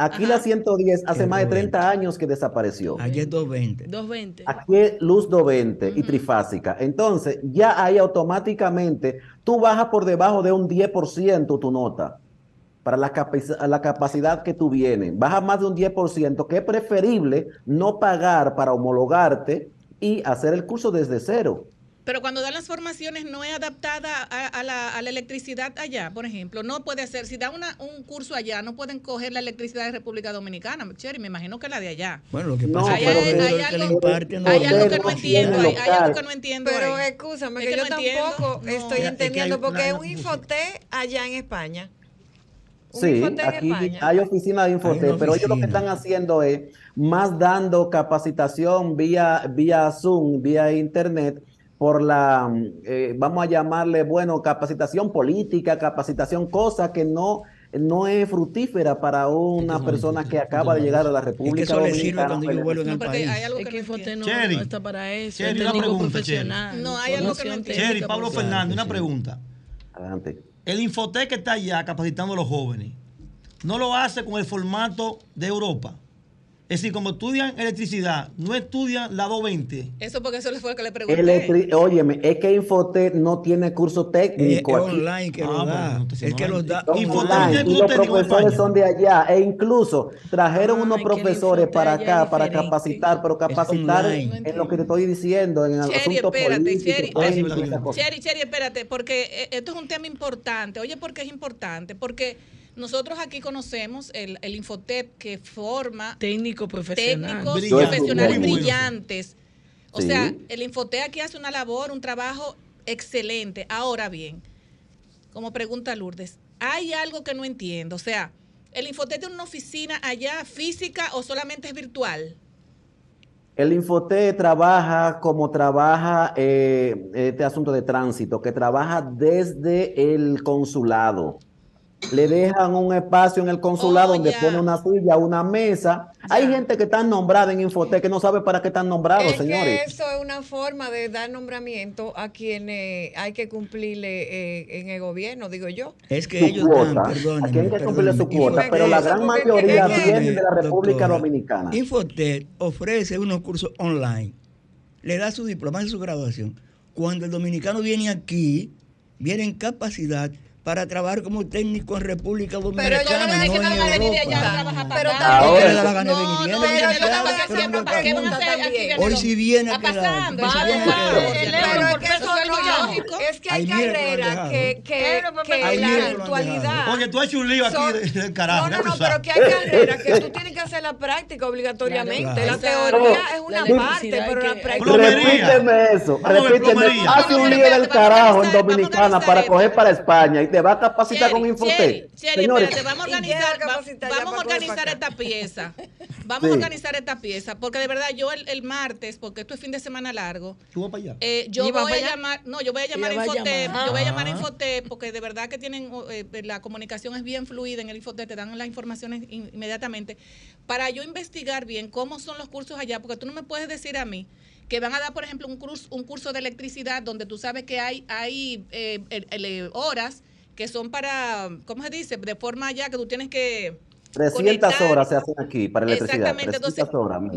Aquí la 110 hace más de 30 años que desapareció. Aquí es 220. 220. Aquí es luz 220 y trifásica. Entonces, ya ahí automáticamente tú bajas por debajo de un 10% tu nota para la, la capacidad que tú vienes. Baja más de un 10%, que es preferible no pagar para homologarte y hacer el curso desde cero. Pero cuando dan las formaciones no es adaptada a, la, electricidad allá, por ejemplo. No puede ser, si da una, un curso allá, no pueden coger la electricidad de República Dominicana, Cherry, me imagino que la de allá. Bueno, lo que pasa es que, hay, algo, hay algo que no entiendo, hay, algo que no entiendo. Pero escúchame, que, yo tampoco estoy entendiendo, porque es un Infoté allá en España. Sí, aquí hay oficina de Infoté, pero ellos lo que están haciendo es más dando capacitación vía, vía Zoom, vía Internet, por la, eh, vamos a llamarle, bueno, capacitación política, capacitación, cosa que no, no es fructífera para una persona que acaba de llegar a la República es que eso Dominicana. cuando ellos vuelven al país. Hay algo que, que no, no, está para eso, Cheri, una pregunta, profesional. No, hay algo que no Cheri, Pablo Fernández, una pregunta. Adelante. El Infotec que está allá capacitando a los jóvenes, ¿no lo hace con el formato de Europa? Es decir, como estudian electricidad, no estudian la 220. Eso porque eso le fue lo que le pregunté. Óyeme, es que Infotec no tiene curso técnico. Es, online que lo ah, da. es que los da. Infotec y los profesores son de allá. E incluso trajeron unos profesores para acá para capacitar, pero capacitar en, lo que te estoy diciendo, en el asunto espérate, Cheri, Cheri, espérate, porque eh, esto es un tema importante. Oye, ¿por qué es importante? Porque nosotros aquí conocemos el, el Infotep que forma técnico profesional. técnicos profesionales brillantes. O sea, el Infotep aquí hace una labor, un trabajo excelente. Ahora bien, como pregunta Lourdes, hay algo que no entiendo. O sea, ¿el Infotep tiene una oficina allá física o solamente es virtual? El Infote trabaja como trabaja eh, este asunto de tránsito, que trabaja desde el consulado le dejan un espacio en el consulado oh, donde pone una silla, una mesa. Hay gente que está nombrada en Infotec que no sabe para qué están nombrados, señores. eso es una forma de dar nombramiento a quienes hay que cumplirle eh, en el gobierno, digo yo. Es que ellos dan, perdónenme, Aquí hay que cumplirle su cuota, pero la gran mayoría viene de la República Dominicana. Infotec ofrece unos cursos online, le da su diploma y su graduación. Cuando el dominicano viene aquí, viene en capacidad para trabajar como técnico en República Dominicana. Pero yo no me dije que no van a venir de allá a trabajar para acá. Ahora la van a venir. No, no, ¿para qué van a hacer aquí? Hoy si viene a quedar. Pero es que eso es lógico. Es que hay carreras que, que, que la actualidad. Oye, tú has hecho un lío aquí del carajo. No, no, no, pero que hay carreras que tú tienes que hacer la práctica obligatoriamente. La teoría es una parte, pero la práctica. Repíteme eso. Repíteme. Hace un lío del carajo en Dominicana para coger para España y te va a capacitar con Infotec. Señores, vamos a organizar, vamos a organizar esta pieza. Vamos a organizar esta pieza, porque de verdad yo el, martes, porque esto es fin de semana largo. ¿Tú vas para allá? Eh, yo voy a llamar, no, yo voy a llamar a Infotep, yo voy a llamar a Infotep, porque de verdad que tienen, eh, la comunicación es bien fluida en el Infotep, te dan las informaciones inmediatamente, para yo investigar bien cómo son los cursos allá, porque tú no me puedes decir a mí que van a dar, por ejemplo, un curso, un curso de electricidad donde tú sabes que hay, hay eh, horas que son para, ¿cómo se dice? De forma ya que tú tienes que 300 horas se hacen aquí para electricidad. Exactamente. Entonces,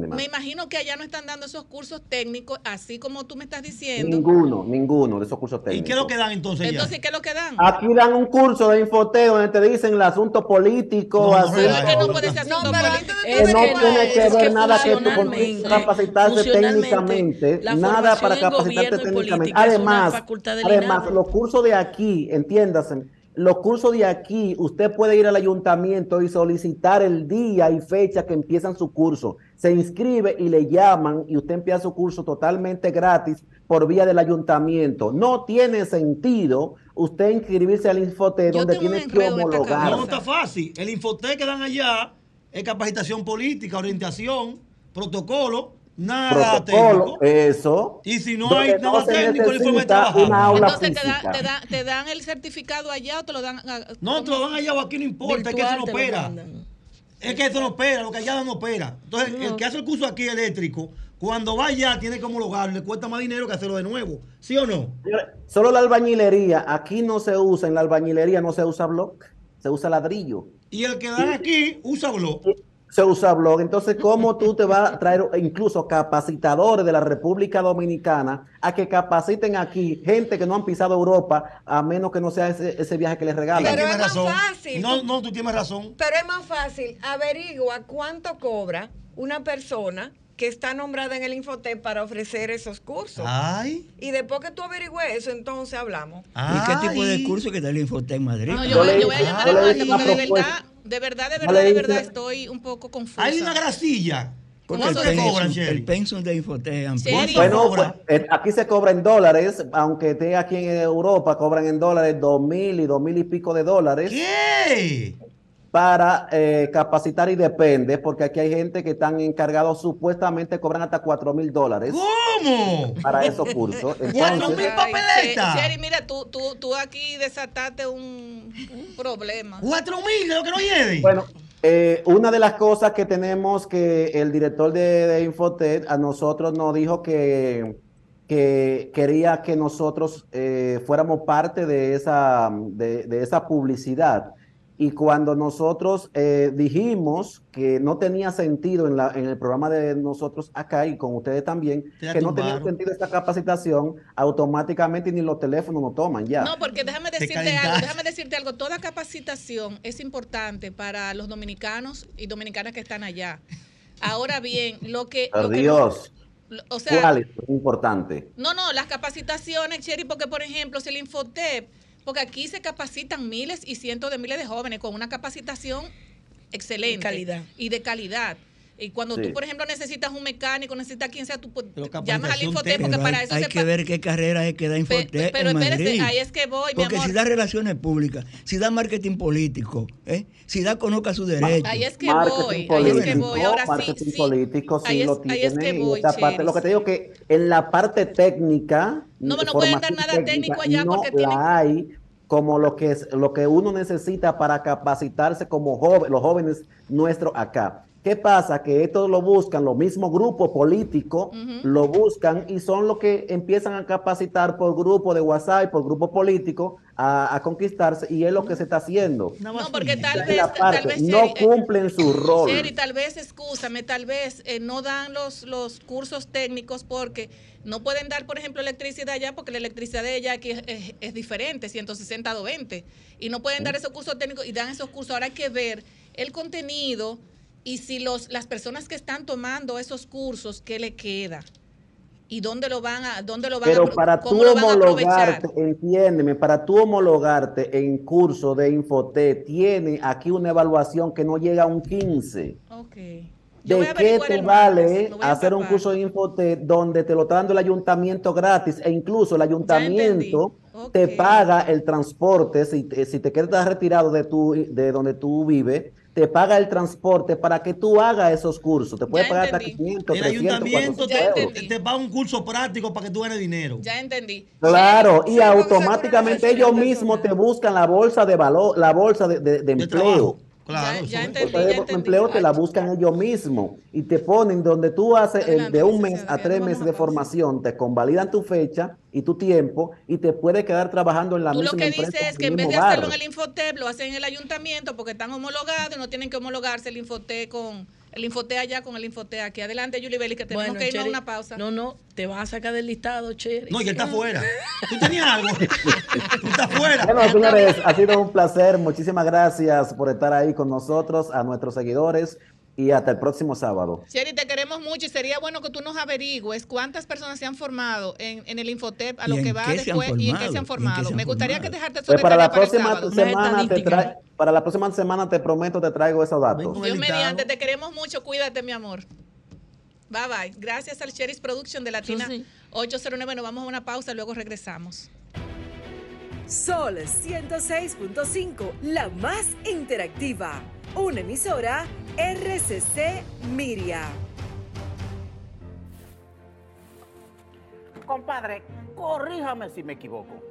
me imagino que allá no están dando esos cursos técnicos, así como tú me estás diciendo. Ninguno, ninguno de esos cursos técnicos. ¿Y qué es lo que dan entonces? Entonces, ¿qué es lo que dan? Aquí dan un curso de infoteo donde te dicen el asunto político. No, así, no, que no puede ser asunto político. Que no tiene que ver nada que tú capacitarse técnicamente. Nada para capacitarte técnicamente. Además, además, los cursos de aquí, entiéndase los cursos de aquí, usted puede ir al ayuntamiento y solicitar el día y fecha que empiezan su curso. Se inscribe y le llaman y usted empieza su curso totalmente gratis por vía del ayuntamiento. No tiene sentido usted inscribirse al Infotec donde tiene que homologar. No está fácil. El Infotec que dan allá es capacitación política, orientación, protocolo Nada técnico. Eso. Y si no hay nada técnico, el informe Entonces te, da, te, dan el certificado allá o te lo dan. no, te lo dan allá o aquí no importa, es que eso no opera. Es que eso no opera, lo que allá no opera. Entonces, el que hace el curso aquí eléctrico, cuando va allá tiene que homologarlo, le cuesta más dinero que hacerlo de nuevo. ¿Sí o no? Solo la albañilería, aquí no se usa, en la albañilería no se usa block, se usa ladrillo. Y el que dan aquí usa block se usa blog. Entonces, ¿cómo tú te vas a traer incluso capacitadores de la República Dominicana a que capaciten aquí gente que no han pisado Europa, a menos que no sea ese, viaje que les regalan? Pero es más fácil. No, no, tú tienes razón. Pero es más fácil. Averigua cuánto cobra una persona que está nombrada en el Infotep para ofrecer esos cursos. Ay. Y después que tú averigües eso, entonces hablamos. ¿Y qué tipo de curso que está el Infotep en Madrid? No, yo, yo voy a llamar a Marta porque de verdad, de verdad, de verdad, de verdad estoy un poco confusa. Hay una grasilla. ¿Cuánto el, cobran, el pensum de Infotep Bueno, pues, eh, aquí se cobra en dólares, aunque esté aquí en Europa, cobran en dólares dos mil y dos mil y pico de dólares. ¿Qué? Para eh, capacitar y depende, porque aquí hay gente que están encargados, supuestamente cobran hasta 4 mil dólares. ¿Cómo? Para esos cursos. ¡Cuatro mil papeletas! Sherry, mira, tú, tú, tú aquí desataste un, problema. ¡Cuatro mil de lo que no lleve! Bueno, eh, una de las cosas que tenemos que el director de, de Infotet a nosotros nos dijo que que quería que nosotros eh, fuéramos parte de esa, de, de esa publicidad. Y cuando nosotros eh, dijimos que no tenía sentido en, la, en el programa de nosotros acá y con ustedes también, que no tenía sentido esta capacitación, automáticamente ni los teléfonos nos toman ya. No, porque déjame decirte algo, déjame decirte algo, toda capacitación es importante para los dominicanos y dominicanas que están allá. Ahora bien, lo que... Dios. o sea, ¿Cuál es importante? No, no, las capacitaciones, Cherry, porque por ejemplo, si el Infotep porque aquí se capacitan miles y cientos de miles de jóvenes con una capacitación excelente. calidad. Y de calidad. Y cuando tú, por ejemplo, necesitas un mecánico, necesitas quien sea, tú llamas al Infotep porque para eso hay que ver qué carrera es que da Infotep Pero, espérese, ahí es que voy, Porque si da relaciones públicas, si da marketing político, ¿eh? si da conozca su derecho. Ahí es que voy, ahí es que voy. Ahora marketing sí, político sí ahí lo es, ahí es que voy, parte, Lo que te digo que en la parte técnica... No, no pueden dar nada técnico allá no porque tienen... hay como lo que, es, lo que uno necesita para capacitarse como joven, los jóvenes nuestros acá. ¿Qué pasa? Que estos lo buscan, los mismos grupos políticos lo buscan y son los que empiezan a capacitar por grupo de WhatsApp, por grupo político, a, conquistarse y es lo que se está haciendo. No, porque tal vez, tal vez, no eh, cumplen su rol. Sherry, tal vez, escúchame, tal vez eh, no dan los, los cursos técnicos porque no pueden dar, por ejemplo, electricidad allá porque la electricidad de ella aquí es, es, diferente, 160 220. Y no pueden dar esos cursos técnicos y dan esos cursos. Ahora hay que ver el contenido y si los, las personas que están tomando esos cursos, ¿qué le queda? ¿Y dónde lo van a, dónde lo van Pero para tú homologarte, entiéndeme, para tú homologarte en curso de Infoté, tiene aquí una evaluación que no llega a un 15. Ok. ¿De qué te vale hacer un curso de Infoté donde te lo está dando el ayuntamiento gratis e incluso el ayuntamiento te paga el transporte si, si te quedas retirado de, tu, de donde tú vives? Te paga el transporte para que tú hagas esos cursos. Te puede pagar hasta 500, El 300, ayuntamiento te, te, paga un curso práctico para que tú ganes dinero. Ya entendí. Claro, y automáticamente ellos mismos te buscan la bolsa de valor, la bolsa de, de, de empleo. Claro, ya, entendí, empleo te la buscan ellos mismos y te ponen donde tú haces el de un mes a tres meses de formación, te convalidan tu fecha y tu tiempo y te puedes quedar trabajando en la tú misma lo que dices es que en vez de hacerlo en el Infotep, lo hacen en el ayuntamiento porque están homologados y no tienen que homologarse el Infotep con el Infoté allá con el Infoté aquí. Adelante, Julie Belli, que tenemos que ir a una pausa. No, no, te vas a sacar del listado, Cherry. No, y él está fuera. Tú tenías algo. Tú estás fuera. Bueno, señores, ha sido un placer. Muchísimas gracias por estar ahí con nosotros, a nuestros seguidores y hasta el próximo sábado. Sherry, te queremos mucho y sería bueno que tú nos averigües cuántas personas se han formado en, en el Infotep a lo que va después y en qué se han formado. Me gustaría que dejarte eso pues para la próxima semana te para la próxima semana te prometo te traigo esos datos. Dios mediante, te queremos mucho, cuídate mi amor. Bye bye. Gracias al Cherry's Production de Latina 809. Nos vamos a una pausa, luego regresamos. Sol 106.5, la más interactiva una emisora RCC Miria. Compadre, corríjame si me equivoco.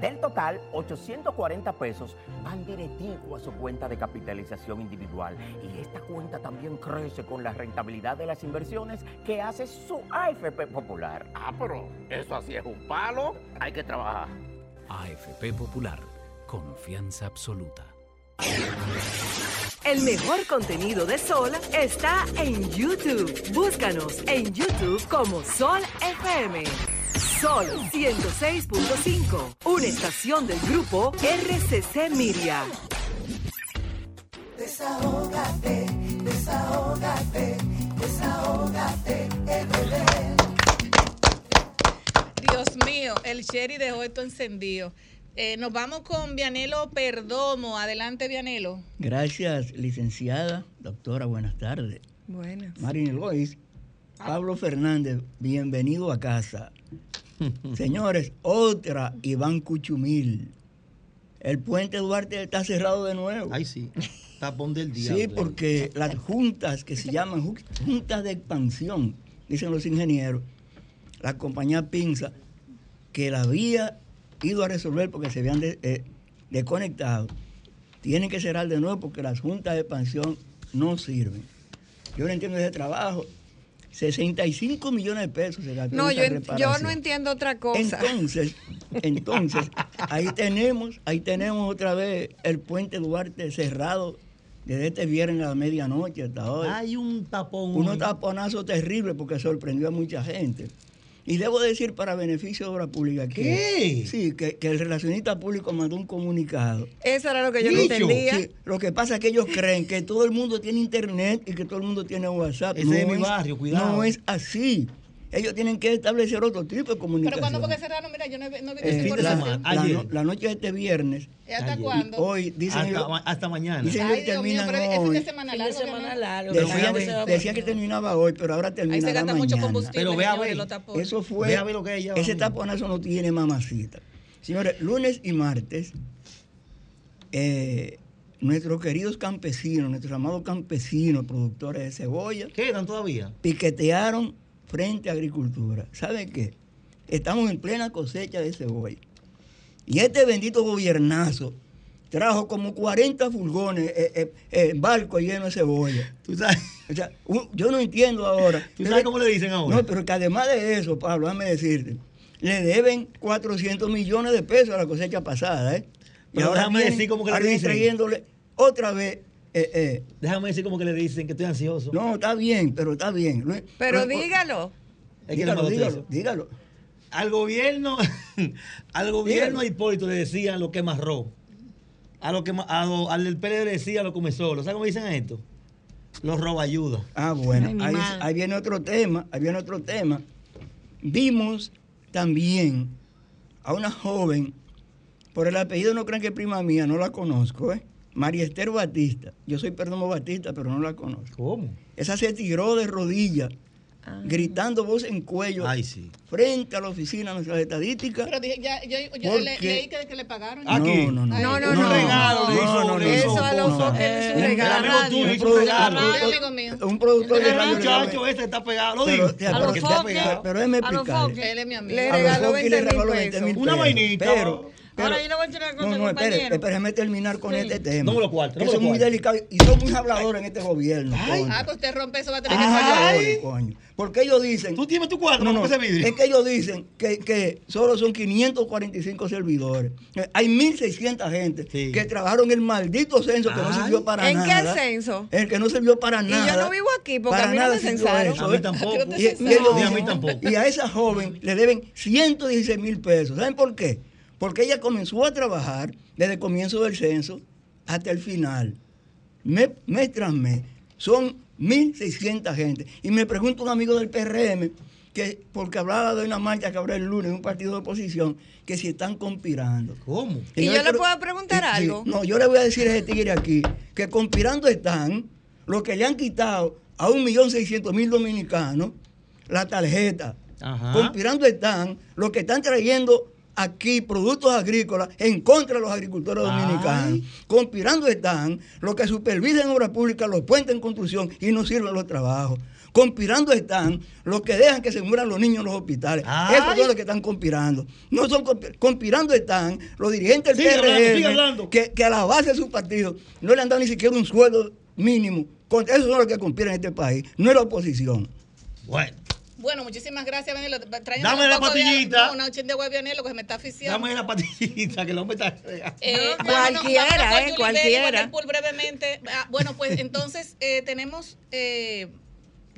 Del total, 840 pesos van directivo a su cuenta de capitalización individual. Y esta cuenta también crece con la rentabilidad de las inversiones que hace su AFP Popular. Ah, pero eso así es un palo. Hay que trabajar. AFP Popular. Confianza absoluta. El mejor contenido de Sol está en YouTube. Búscanos en YouTube como Sol FM. Sol 106.5, una estación del grupo RCC Miria. Desahógate, desahógate, desahógate, Dios mío, el Sherry dejó esto encendido. Eh, nos vamos con Vianelo Perdomo. Adelante, Vianelo. Gracias, licenciada, doctora, buenas tardes. Buenas. Marín Lois, Pablo Fernández, bienvenido a casa. Señores, otra Iván Cuchumil. El puente Duarte está cerrado de nuevo. Ay, sí. Tapón del día. Sí, porque las juntas que se llaman ju- juntas de expansión, dicen los ingenieros, la compañía Pinza, que la había ido a resolver porque se habían de- eh, desconectado, tienen que cerrar de nuevo porque las juntas de expansión no sirven. Yo no entiendo ese trabajo. 65 millones de pesos se gastó No, yo, no entiendo otra cosa. Entonces, entonces, ahí tenemos, ahí tenemos otra vez el puente Duarte cerrado desde este viernes a la medianoche hasta hoy. Hay un tapón. Unos taponazos terribles porque sorprendió a mucha gente. Y debo decir para beneficio de obra pública que, ¿Qué? Sí, que, que el relacionista público mandó un comunicado. Eso era lo que yo no entendía. Sí, lo que pasa es que ellos creen que todo el mundo tiene internet y que todo el mundo tiene WhatsApp. Ese es mi barrio, cuidado. No es así. Ellos tienen que establecer otro tipo de Pero comunicación. cuando porque cerraron, mira, yo no, no vi Eh, fin de la, la la noche de este viernes, ¿Y ¿Hasta cuándo? hoy, dicen hasta, ellos, hasta mañana. dicen Ay, que mío, terminan pero es fin hoy. de semana largo. que semana largo. Decían, que decían que terminaba hoy, pero ahora Ahí terminará se gasta mañana. mucho combustible. Pero ve a ver. Eso fue. Ve a ver lo que ella ese taponazo no tiene mamacita. Señores, lunes y martes, eh, nuestros queridos campesinos, nuestros amados campesinos, productores de cebolla, ¿Quedan todavía? piquetearon frente a agricultura. ¿Saben qué? Estamos en plena cosecha de cebolla. Y este bendito gobiernazo trajo como 40 furgones, eh, eh, eh, barcos llenos de cebolla. ¿Tú sabes, O sea, un- yo no entiendo ahora. ¿tú sabes cómo le dicen ahora? No, pero que además de eso, Pablo, déjame decirte, le deben 400 millones de pesos a la cosecha pasada, ¿eh? Pero déjame decir cómo que le ahora dicen. trayéndole otra vez. Eh, eh, Déjame decir como que le dicen que estoy ansioso. no, está bien, pero está bien. Pero lo- dígalo. Que dígalo, dígalo, dígalo. Al gobierno, al gobierno Hipólito le decían lo que marró. A lo que ma- a lo- al del PLD le decía lo come solo. ¿Sabes cómo dicen a esto? Los roba ayuda. Ah, bueno, Ay, ahí viene otro tema, ahí viene otro tema. Vimos también a una joven, por el apellido no crean que es prima mía, no la conozco, ¿eh? María Esther Batista. Yo soy Perdomo Batista, pero no la conozco. ¿Cómo? Esa se tiró de rodillas, gritando voz en cuello, Ay, sí. frente a la oficina de nuestras estadísticas. Pero dije, ya, yo, yo ¿Por le- leí que, que le pagaron. Aquí. No, no, no. No, no, Un no. regalo hizo- no, no, hizo Eso a los Pozo. es un Un regalo. amigo tuyo Un hizo un produ- regalo. Amigo mío. Un productor de El radio. muchacho ese está pegado. Lo Pero, digo. pero pero déjeme A los explicarle. foques. Él es mi amigo. Le regaló foques le 20 mil regaló 20 mil pesos. Una vainita. Pero, pero- Ahora yo le voy a decir una cosa, no, no, espere, terminar con Sí. este tema. Dame los cuartos, Que dame Eso es los muy cuartos. delicado y son muy habladores en este gobierno. coño. Ah, pues usted rompe eso, va a tener que Ay, pagar. coño. Porque ellos dicen. Tú tienes tu cuarto, No, no, no, ese vidrio. es que ellos dicen que, que solo son 545 servidores. Eh, Hay 1.600 gente Sí. que trabajaron el maldito censo que no Ay. sirvió para ¿En qué nada. censo? El que no sirvió para Y nada. yo no vivo aquí porque Para a mí no nada me censaron. eso, A mí tampoco. Yo te Y, y a mí tampoco. y a esa joven le deben 116 mil pesos. ¿Saben por qué? Porque ella comenzó a trabajar desde el comienzo del censo hasta el final. Mes, mes tras mes. Son 1.600 gente. Y me pregunta un amigo del PRM, que porque hablaba de una marcha que habrá el lunes en un partido de oposición, que si están conspirando. ¿Cómo? ¿Y yo le puedo preguntar sí. algo? No, yo le voy a decir a ese tigre aquí que conspirando están los que le han quitado a 1.600.000 dominicanos la tarjeta. Ajá. Conspirando están los que están trayendo aquí productos agrícolas en contra de los agricultores dominicanos. Conspirando están los que supervisan obras públicas, los puentes en construcción y no sirven los trabajos. Conspirando están los que dejan que se mueran los niños en los hospitales. Esos son los que están conspirando. No son conspirando están los dirigentes del PRM que, que, a la base de su partido no le han dado ni siquiera un sueldo mínimo. Esos son los que conspiran en este país, no es la oposición. Bueno. Bueno, muchísimas gracias, Benelo. Dame la patillita. no, una de huevo lo que se me está aficiando. Dame la patillita, que el hombre está... Eh, cualquiera, eh, cualquiera. brevemente. Ah, bueno, pues entonces eh, tenemos... Eh,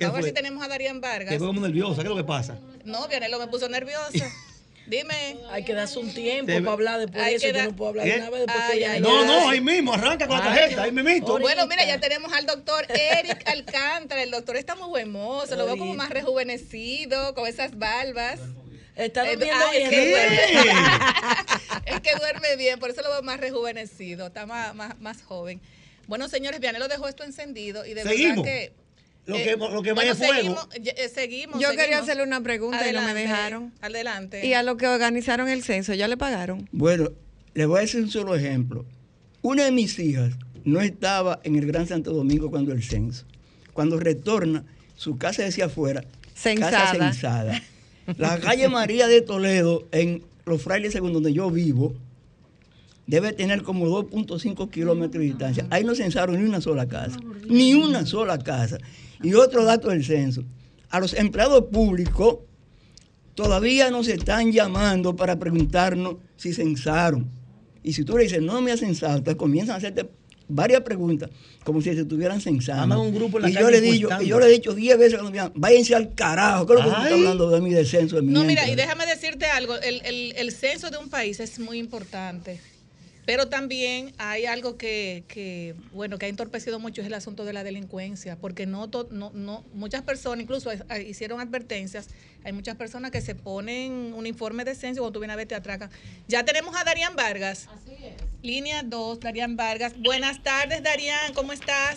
a ver si tenemos a Darían Vargas. Que como nerviosa, ¿qué es lo que pasa? No, Vianelo me puso nerviosa. Dime. Hay que darse un tiempo para hablar después de eso. Yo no puedo hablar de nada después que ya No, no, ahí mismo, arranca con la tarjeta, ahí mismo. Bueno, mira, ya tenemos al doctor Eric Alcántara. El doctor está muy buen mozo, lo veo como más rejuvenecido, con esas barbas. Está eh, durmiendo bien. Es que, duerme, es que duerme bien, por eso lo veo más rejuvenecido, está más, más, más joven. Bueno, señores, Vianelo dejó esto encendido y de verdad que lo que, lo que vaya fuego. Seguimos, eh, seguimos, Yo quería hacerle una pregunta y no me dejaron. Adelante. Y a los que organizaron el censo, ¿ya le pagaron? Bueno, le voy a decir un solo ejemplo. Una de mis hijas no estaba en el Gran Santo Domingo cuando el censo. Cuando retorna, su casa decía afuera, casa censada. La calle María de Toledo, en Los Frailes Segundo, donde yo vivo, debe tener como 2.5 kilómetros de distancia. Ahí no censaron ni una sola casa, ni una sola casa. Y otro dato del censo, a los empleados públicos todavía nos están llamando para preguntarnos si censaron. Y si tú le dices, no me has censado, entonces comienzan a hacerte varias preguntas, como si se estuvieran censando. Un grupo en la y, yo le digo, y yo le he dicho diez veces cuando me llaman, váyanse al carajo, ¿qué es lo que tú estás hablando de mi descenso? De mi no, mira, y déjame decirte algo, el, el, el censo de un país es muy importante. Pero también hay algo que, bueno, que ha entorpecido mucho es el asunto de la delincuencia, porque no, no, no muchas personas, incluso hicieron advertencias, hay muchas personas que se ponen un informe de censo cuando tú vienes a ver te atracan. Ya tenemos a Darían Vargas. Así es. Línea 2, Darían Vargas. Buenas tardes, Darían, ¿cómo estás?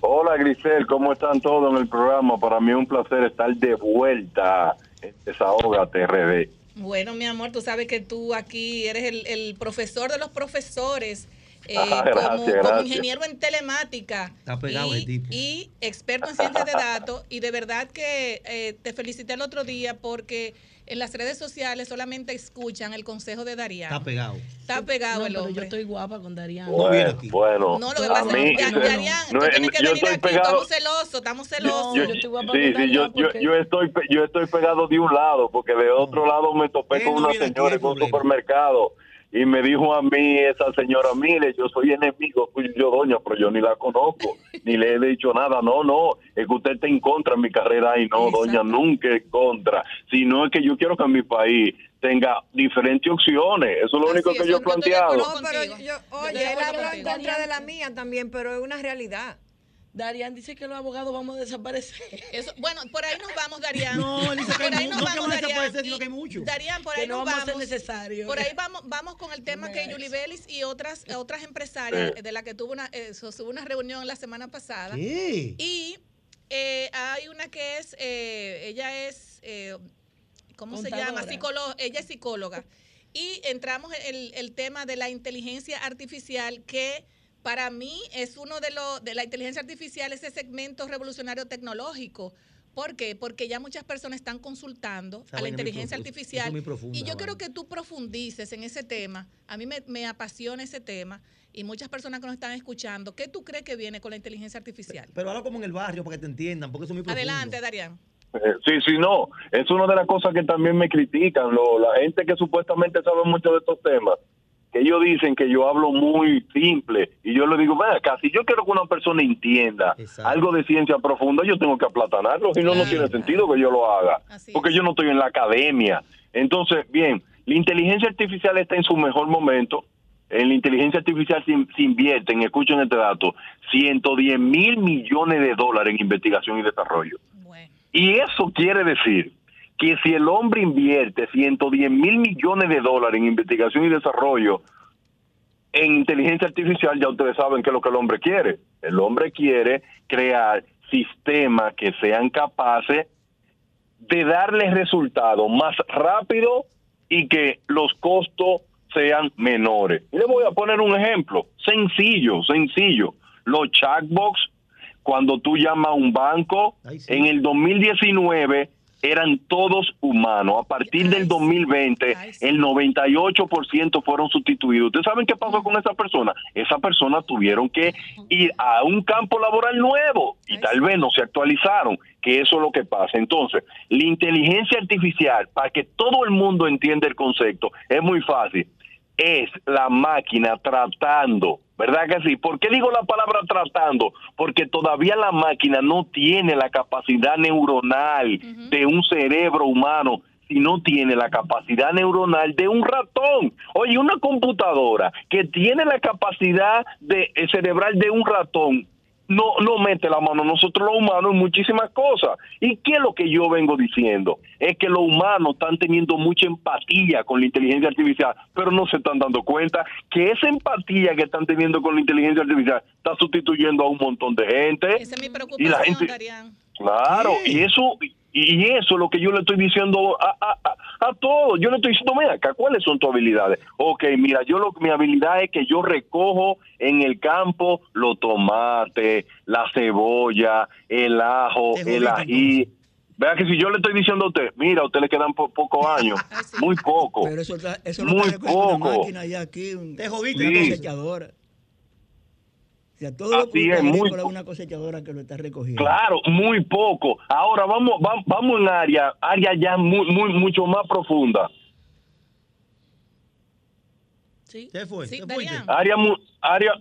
Hola, Grisel, ¿cómo están todos en el programa? Para mí es un placer estar de vuelta en Desahogate RD. Bueno, mi amor, tú sabes que tú aquí eres el, profesor de los profesores. Eh, como, ingeniero en telemática y, y, experto en ciencias de datos y de verdad que eh, te felicité el otro día porque en las redes sociales solamente escuchan el consejo de Darían. Está pegado. Está pegado el hombre. yo estoy guapa con Darían. Bueno, aquí. bueno. No, lo que pasa es que Darían, tú tienes que venir aquí. Estamos celosos, estamos celosos. Yo, estoy guapa sí, sí, yo, yo, estoy, yo estoy pegado de un lado, porque de otro lado me topé con una señora en un supermercado y me dijo a mí esa señora, mire, yo soy enemigo yo doña, pero yo ni la conozco, ni le he dicho nada, no, no, es que usted está en contra en mi carrera y no, doña, nunca en contra, sino es que yo quiero que en mi país tenga diferentes opciones, eso es lo único que yo he planteado. No, pero yo, oye, él habla en contra de la mía también, pero es una realidad. Darían dice que los abogados vamos a desaparecer. Eso, bueno, por ahí nos vamos, Darían. No, dice que por ahí nos no vamos, que desaparecer, sino que hay mucho. Darían, por ahí no nos vamos. necesario. Por ahí vamos, vamos con el tema que Julie Vélez y otras, otras empresarias de la que tuvo una, eh, una reunión la semana pasada. ¿Qué? Y eh, hay una que es, eh, ella es, eh, ¿cómo se llama? Psicóloga, ella es psicóloga. Y entramos en el, el tema de la inteligencia artificial que para mí es uno de los de la inteligencia artificial ese segmento revolucionario tecnológico. ¿Por qué? Porque ya muchas personas están consultando a la inteligencia artificial. y yo quiero que tú profundices en ese tema. A mí me, apasiona ese tema y muchas personas que nos están escuchando. ¿Qué tú crees que viene con la inteligencia artificial? Pero, habla como en el barrio para que te entiendan, porque eso es muy profundo. Adelante, Darían. Eh, sí, sí, no. Es una de las cosas que también me critican. Lo, la gente que supuestamente sabe mucho de estos temas ellos dicen que yo hablo muy simple y yo le digo, vea, casi yo quiero que una persona entienda algo de ciencia profunda, yo tengo que aplatanarlo, si no, no tiene sentido que yo lo haga, porque yo no estoy en la academia. Entonces, bien, la inteligencia artificial está en su mejor momento, en la inteligencia artificial se, se invierten, escuchen este dato, 110 mil millones de dólares en investigación y desarrollo. Y eso quiere decir que si el hombre invierte 110 mil millones de dólares en investigación y desarrollo en inteligencia artificial, ya ustedes saben qué es lo que el hombre quiere. El hombre quiere crear sistemas que sean capaces de darle resultados más rápido y que los costos sean menores. Y le voy a poner un ejemplo, sencillo, sencillo. Los chatbox, cuando tú llamas a un banco, en el 2019 eran todos humanos. A partir del 2020, el 98% fueron sustituidos. ¿Ustedes saben qué pasó con esa persona? Esa persona tuvieron que ir a un campo laboral nuevo y tal vez no se actualizaron, que eso es lo que pasa. Entonces, la inteligencia artificial, para que todo el mundo entienda el concepto, es muy fácil. Es la máquina tratando ¿Verdad que sí? ¿Por qué digo la palabra tratando? Porque todavía la máquina no tiene la capacidad neuronal de un cerebro humano, si no tiene la capacidad neuronal de un ratón. Oye, una computadora que tiene la capacidad de, eh, cerebral de un ratón, no, no mete la mano nosotros los humanos en muchísimas cosas. ¿Y qué es lo que yo vengo diciendo? Es que los humanos están teniendo mucha empatía con la inteligencia artificial, pero no se están dando cuenta que esa empatía que están teniendo con la inteligencia artificial está sustituyendo a un montón de gente. Esa es mi preocupación, y la gente, Claro, y eso y eso es lo que yo le estoy diciendo a, a, a, todos. Yo le estoy diciendo, mira, acá, ¿cuáles son tus habilidades? Ok, mira, yo lo mi habilidad es que yo recojo en el campo los tomates, la cebolla, el ajo, el ají. Vea que si yo le estoy diciendo a usted, mira, a usted le quedan pocos años, muy poco. Pero eso, eso muy lo poco. Una máquina ya aquí, un, Te jodiste, una Sí. cosechadora. O sea, todo lo Así que es, muy es una cosechadora que lo está recogiendo. Claro, muy poco. Ahora vamos, va- vamos en área, área ya muy, muy, mucho más profunda. Sí. ¿Qué fue? Sí. Darían. Área, área,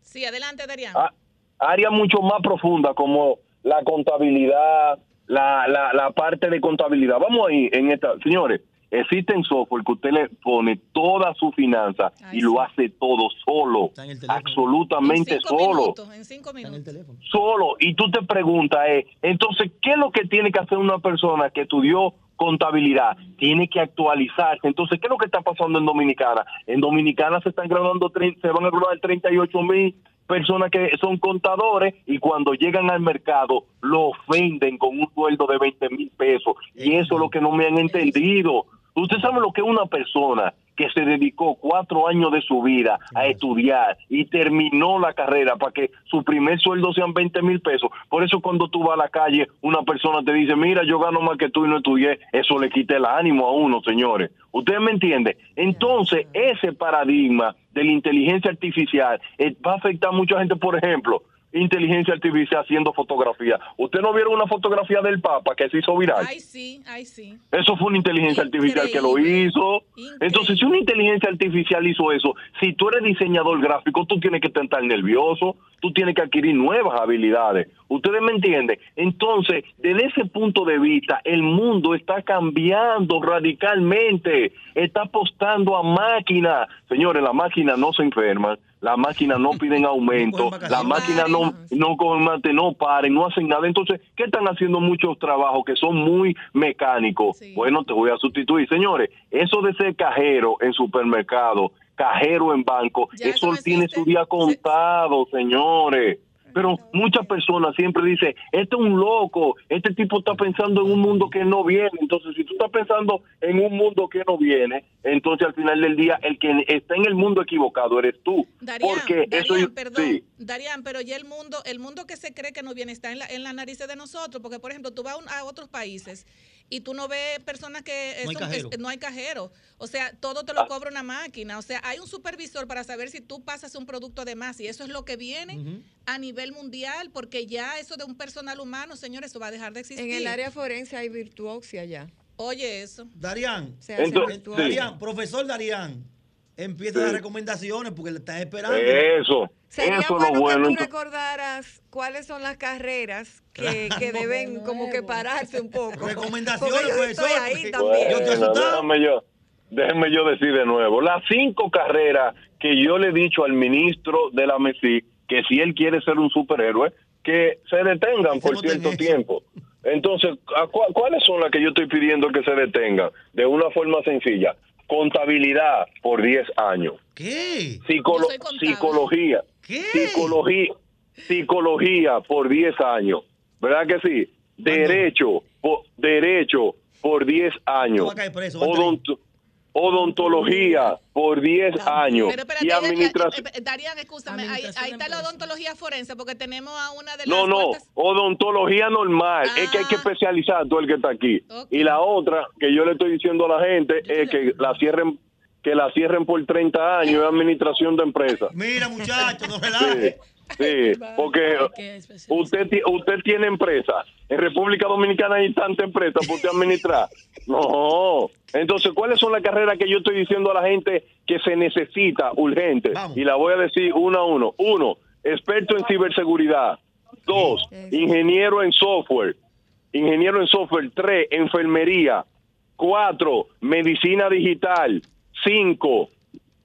Sí, adelante, Darían. a- área mucho más profunda como la contabilidad, la, la, la parte de contabilidad. Vamos ahí en esta, señores. Existen software que usted le pone toda su finanza y lo hace todo solo, absolutamente en cinco solo. minutos, en cinco minutos. solo y tú te preguntas, eh, entonces, ¿qué es lo que tiene que hacer una persona que estudió contabilidad? Tiene que actualizarse. Entonces, ¿qué es lo que está pasando en Dominicana? En Dominicana se están graduando, se van a graduar 38 mil personas que son contadores y cuando llegan al mercado lo ofenden con un sueldo de 20 mil pesos. Y eso es lo que no me han entendido. Usted sabe lo que es una persona que se dedicó cuatro años de su vida a estudiar y terminó la carrera para que su primer sueldo sean 20 mil pesos. Por eso cuando tú vas a la calle, una persona te dice, mira, yo gano más que tú y no estudié, eso le quita el ánimo a uno, señores. ¿Ustedes me entienden? Entonces, ese paradigma de la inteligencia artificial eh, va a afectar a mucha gente, por ejemplo, inteligencia artificial haciendo fotografía. ¿Usted no vieron una fotografía del Papa que se hizo viral? Ay, sí, ay, sí. Eso fue una inteligencia artificial que lo hizo. Entonces, si una inteligencia artificial hizo eso, si tú eres diseñador gráfico, tú tienes que estar nervioso, tú tienes que adquirir nuevas habilidades. ¿Ustedes me entienden? Entonces, desde ese punto de vista, el mundo está cambiando radicalmente, está apostando a máquinas. Señores, las máquinas no se enferman, las máquinas no piden aumento, las máquinas no, no mate, no paren, no hacen nada. Entonces, ¿qué están haciendo muchos trabajos que son muy mecánicos? Bueno, te voy a sustituir. Señores, eso de ser cajero en supermercado, cajero en banco, eso tiene su día contado, señores. Pero muchas personas siempre dicen, este es un loco, este tipo está pensando en un mundo que no viene. Entonces, si tú estás pensando en un mundo que no viene, entonces al final del día, el que está en el mundo equivocado eres tú. Darían, Porque eso perdón, sí. Darían, pero ya el mundo, el mundo que se cree que no viene está en la, en la narices de nosotros, porque por ejemplo, tú vas a, un- a otros países y tú no ves personas que No hay son- cajero. es- no hay cajero, o sea, todo te lo cobra una máquina, o sea, hay un supervisor para saber si tú pasas un producto de más y eso es lo que viene a nivel mundial, porque ya eso de un personal humano, señores, eso va a dejar de existir. En el área forense hay virtuoxia ya. Oye, eso. Darían, Se hace Entonces. Darían, profesor Darían, empieza Sí. las recomendaciones porque le están esperando. Eso, Sería eso es bueno lo bueno. que tú recordaras cuáles son las carreras que, que deben como que pararse un poco. Recomendaciones, yo estoy ahí también. Bueno, déjame yo, déjeme yo decir de nuevo. Las cinco carreras que yo le he dicho al ministro de la MESI que si él quiere ser un superhéroe, que se detengan por cierto tiempo. Entonces, ¿a cua- ¿cuáles son las que yo estoy pidiendo que se detengan? De una forma sencilla. Contabilidad por 10 años. ¿Qué? Psicolo- psicología. Psicología. Psicología por 10 años. ¿Verdad que sí? Derecho, por, derecho por 10 años. Odonto- odontología por 10 años. Pero espérate, y administración. eh, eh, Darían, escúchame, ahí, ahí está la odontología forense, porque tenemos a una de las No, no, cuantas- odontología normal. Es que hay que especializar todo el que está aquí. Y la otra que yo le estoy diciendo a la gente es que la cierren que la cierren por 30 años es administración de empresas. Mira, muchachos, no Sí, relaje. sí, porque usted, usted tiene empresa. En República Dominicana hay tanta empresa para usted administrar. No. Entonces, ¿cuáles son las carreras que yo estoy diciendo a la gente que se necesita urgente? Y la voy a decir uno a uno. Uno, experto en ciberseguridad. Dos, ingeniero en software. Ingeniero en software. Tres, enfermería. Cuatro, medicina digital. Cinco,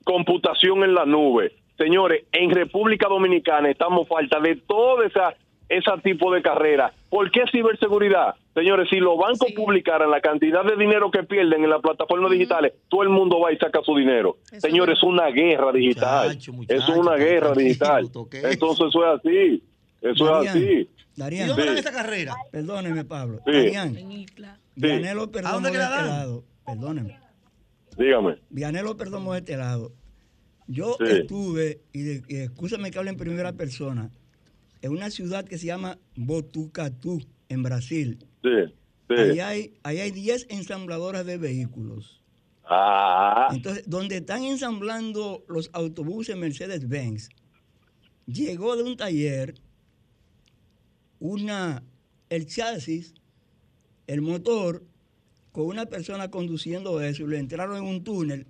computación en la nube. Señores, en República Dominicana estamos falta de todo esa ese tipo de carrera. ¿Por qué ciberseguridad? Señores, si los bancos publicaran la cantidad de dinero que pierden en las plataformas digitales, todo el mundo va y saca su dinero. Señores, es una guerra digital. es una guerra digital. Entonces eso es así. Eso es así. Darían. ¿Y dónde Sí. esa carrera? Perdóneme, Pablo. Sí. Darían, Sí. Vianelo ¿A dónde de que la este lado. Perdóneme. Dígame. Vianelo Perdomo de este lado. Yo Sí. estuve, y, y escúchame que hable en primera persona, en una ciudad que se llama Botucatu, en Brasil. Sí, sí. Ahí hay, ahí hay 10 ensambladoras de vehículos. Ah, Entonces, donde están ensamblando los autobuses Mercedes-Benz, llegó de un taller una, el chasis, el motor, con una persona conduciendo eso, y le entraron en un túnel.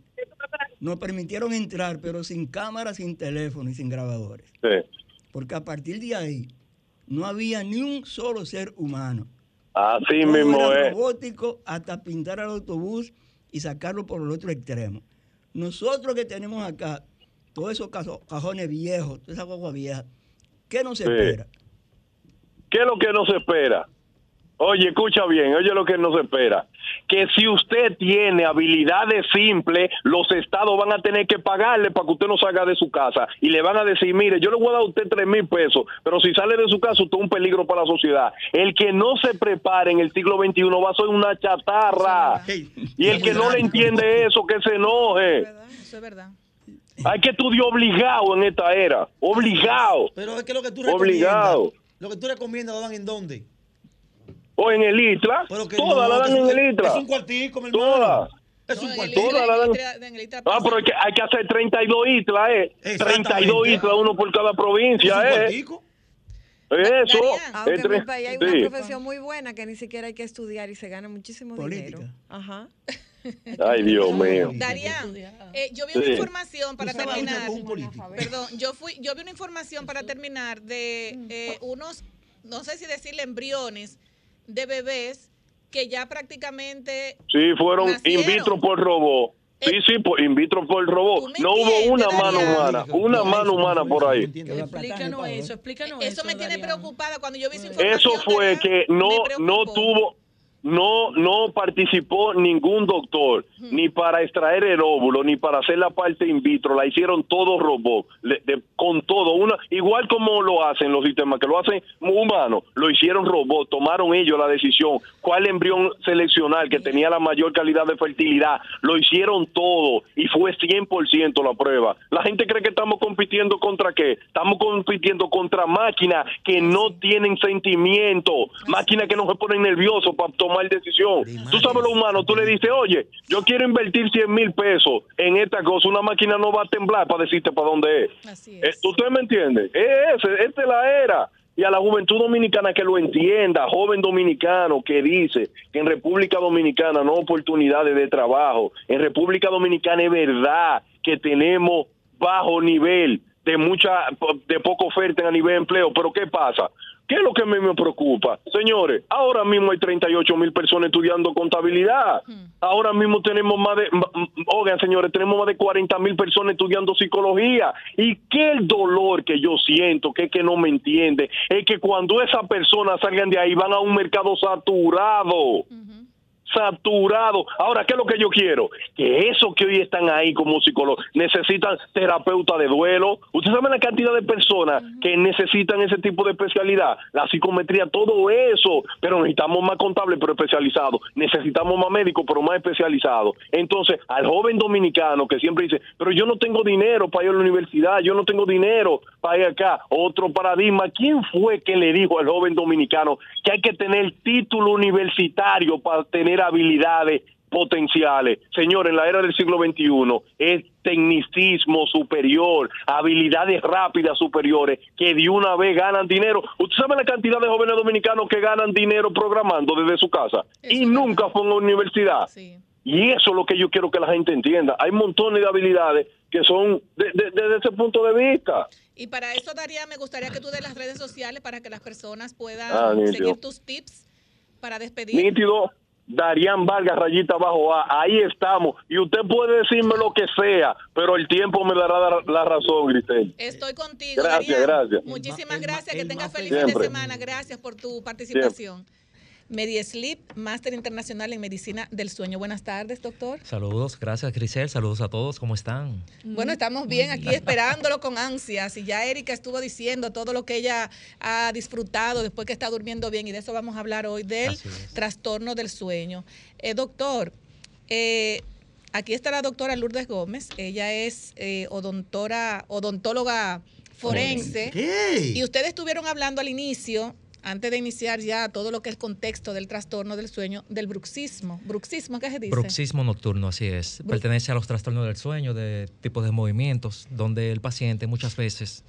Nos permitieron entrar, pero sin cámara, sin teléfono y sin grabadores. sí. Porque a partir de ahí no había ni un solo ser humano. Así Todo mismo era es. robótico hasta pintar al autobús y sacarlo por el otro extremo. Nosotros que tenemos acá todos esos cajo- cajones viejos, toda esa guagua vieja, ¿qué nos Sí. espera? ¿Qué es lo que nos espera? Oye, escucha bien, oye lo que nos espera. Que si usted tiene habilidades simples, los estados van a tener que pagarle para que usted no salga de su casa. Y le van a decir, mire, yo le voy a dar a usted tres mil pesos, pero si sale de su casa, usted es un peligro para la sociedad. El que no se prepare en el siglo XXI va a ser una chatarra. Y el que no le entiende eso, que se enoje. Eso es verdad. Hay que estudiar obligado en esta era. Obligado. Pero es que lo que tú Obligado. recomiendas, lo que tú recomiendas lo dan en dónde? O en el que Todas no, la dan en es- el ITLA. Es un cuartico, mi hermano. Todas. Es un Todas cuartico. la dan. Ah, pero hay que, hay que hacer 32 islas, ¿eh? 32 islas, uno por cada provincia, ¿eh? Eso. Aunque es en mi país hay sí. una profesión muy buena que ni siquiera hay que estudiar y se gana muchísimo dinero. Ajá. Ay, Dios mío. Darían, eh, yo vi Sí. una información para terminar. un. Perdón, yo fui, yo vi una información para terminar de eh, unos, no sé si decirle embriones de bebés que ya prácticamente Sí, fueron Nacieron. in vitro por robot. Sí, sí, por in vitro por robot. No hubo una mano humana, una mano humana por ahí. Explícanos eso, explícanos eso. eso me tiene preocupada cuando yo vi esa información. Eso fue que no, no tuvo, no, no participó ningún doctor, ni para extraer el óvulo, ni para hacer la parte in vitro, la hicieron todo robot, de- con todo, una, igual como lo hacen los sistemas, que lo hacen humanos, lo hicieron robot, tomaron ellos la decisión, cuál embrión seleccionar que tenía la mayor calidad de fertilidad, lo hicieron todo y fue 100% la prueba. La gente cree que estamos compitiendo contra qué? Estamos compitiendo contra máquinas que no tienen sentimiento, máquinas que no se ponen nerviosos para tomar decisión. Tú sabes lo humano, tú le dices, oye, yo quiero invertir 100 mil pesos en esta cosa, una máquina no va a temblar para decirte para dónde es. Eh, ¿Usted me entiende? Es ese, esta es la era. Y a la juventud dominicana que lo entienda, joven dominicano que dice que en República Dominicana no hay oportunidades de trabajo. En República Dominicana es verdad que tenemos bajo nivel de mucha de poca oferta a nivel de empleo, pero ¿qué pasa? ¿Qué es lo que a mí me preocupa? Señores, ahora mismo hay 38 mil personas estudiando contabilidad. Ahora mismo tenemos más de, oigan señores, tenemos más de 40 mil personas estudiando psicología. Y qué el dolor que yo siento, que es que no me entiende, es que cuando esas personas salgan de ahí van a un mercado saturado. Saturado. Ahora, ¿qué es lo que yo quiero? Que esos que hoy están ahí como psicólogos necesitan terapeuta de duelo. Usted sabe la cantidad de personas que necesitan ese tipo de especialidad, la psicometría, todo eso, pero necesitamos más contables, pero especializados. Necesitamos más médicos, pero más especializados. Entonces, al joven dominicano que siempre dice, pero yo no tengo dinero para ir a la universidad, yo no tengo dinero para ir acá. Otro paradigma, ¿quién fue que le dijo al joven dominicano que hay que tener título universitario para tener habilidades potenciales. Señor, en la era del siglo XXI es tecnicismo superior, habilidades rápidas superiores que de una vez ganan dinero. ¿Usted sabe la cantidad de jóvenes dominicanos que ganan dinero programando desde su casa y nunca fue a una universidad? Y eso es lo que yo quiero que la gente entienda. Hay montones de habilidades que son desde ese punto de vista. Y para eso, Daría, me gustaría que tú des las redes sociales para que las personas puedan Ah, seguir tus tips para despedir. nítido, Darían Vargas, rayita abajo A, ahí estamos. Y usted puede decirme lo que sea, pero el tiempo me dará la, la razón, Grisel. Estoy contigo. Gracias, Darían. gracias. Muchísimas gracias. Que tengas feliz fin de semana. Gracias por tu participación. MediSleep, máster internacional en medicina del sueño. Buenas tardes, doctor. Saludos, gracias Grisel, saludos a todos, ¿cómo están? Bueno, estamos bien aquí esperándolo con ansias. Y ya Erika estuvo diciendo todo lo que ella ha disfrutado después que está durmiendo bien. Y de eso vamos a hablar hoy, del trastorno del sueño. Eh, doctor, eh, aquí está la doctora Lourdes Gómez. Ella es eh, odontora, odontóloga forense. ¿Qué? Y ustedes estuvieron hablando al inicio, antes de iniciar ya todo lo que es el contexto del trastorno del sueño, del bruxismo. ¿Bruxismo qué se dice? Bruxismo nocturno, así es. Pertenece a los trastornos del sueño, de tipos de movimientos, donde el paciente muchas veces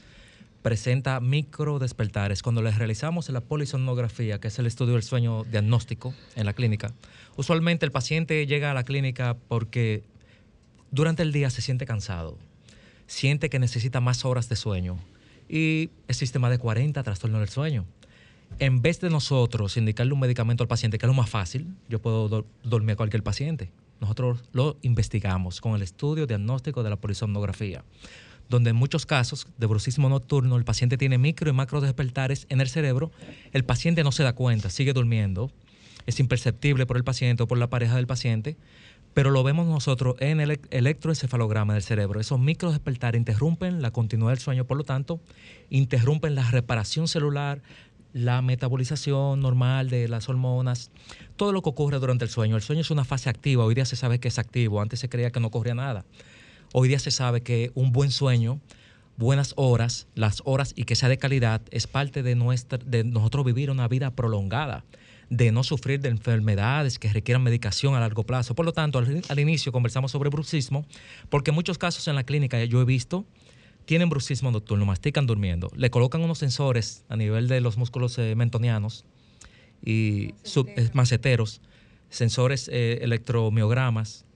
presenta micro despertares. Cuando les realizamos la polisomnografía, que es el estudio del sueño diagnóstico en la clínica, usualmente el paciente llega a la clínica porque durante el día se siente cansado, siente que necesita más horas de sueño y existe más de 40 trastornos del sueño. En vez de nosotros indicarle un medicamento al paciente, que es lo más fácil, yo puedo do- dormir a cualquier paciente. Nosotros lo investigamos con el estudio diagnóstico de la polisomnografía, donde en muchos casos de bruxismo nocturno el paciente tiene micro y macro despertares en el cerebro, el paciente no se da cuenta, sigue durmiendo, es imperceptible por el paciente o por la pareja del paciente, pero lo vemos nosotros en el elec- electroencefalograma del cerebro. Esos micro despertares interrumpen la continuidad del sueño, por lo tanto, interrumpen la reparación celular, la metabolización normal de las hormonas, todo lo que ocurre durante el sueño. El sueño es una fase activa, hoy día se sabe que es activo, antes se creía que no ocurría nada. Hoy día se sabe que un buen sueño, buenas horas, las horas y que sea de calidad, es parte de, nuestra, de nosotros vivir una vida prolongada, de no sufrir de enfermedades que requieran medicación a largo plazo. Por lo tanto, al, al inicio conversamos sobre bruxismo, porque en muchos casos en la clínica yo he visto tienen bruxismo nocturno, mastican durmiendo, le colocan unos sensores a nivel de los músculos eh, mentonianos y sub- eh, maceteros, sensores eh, electromiogramas,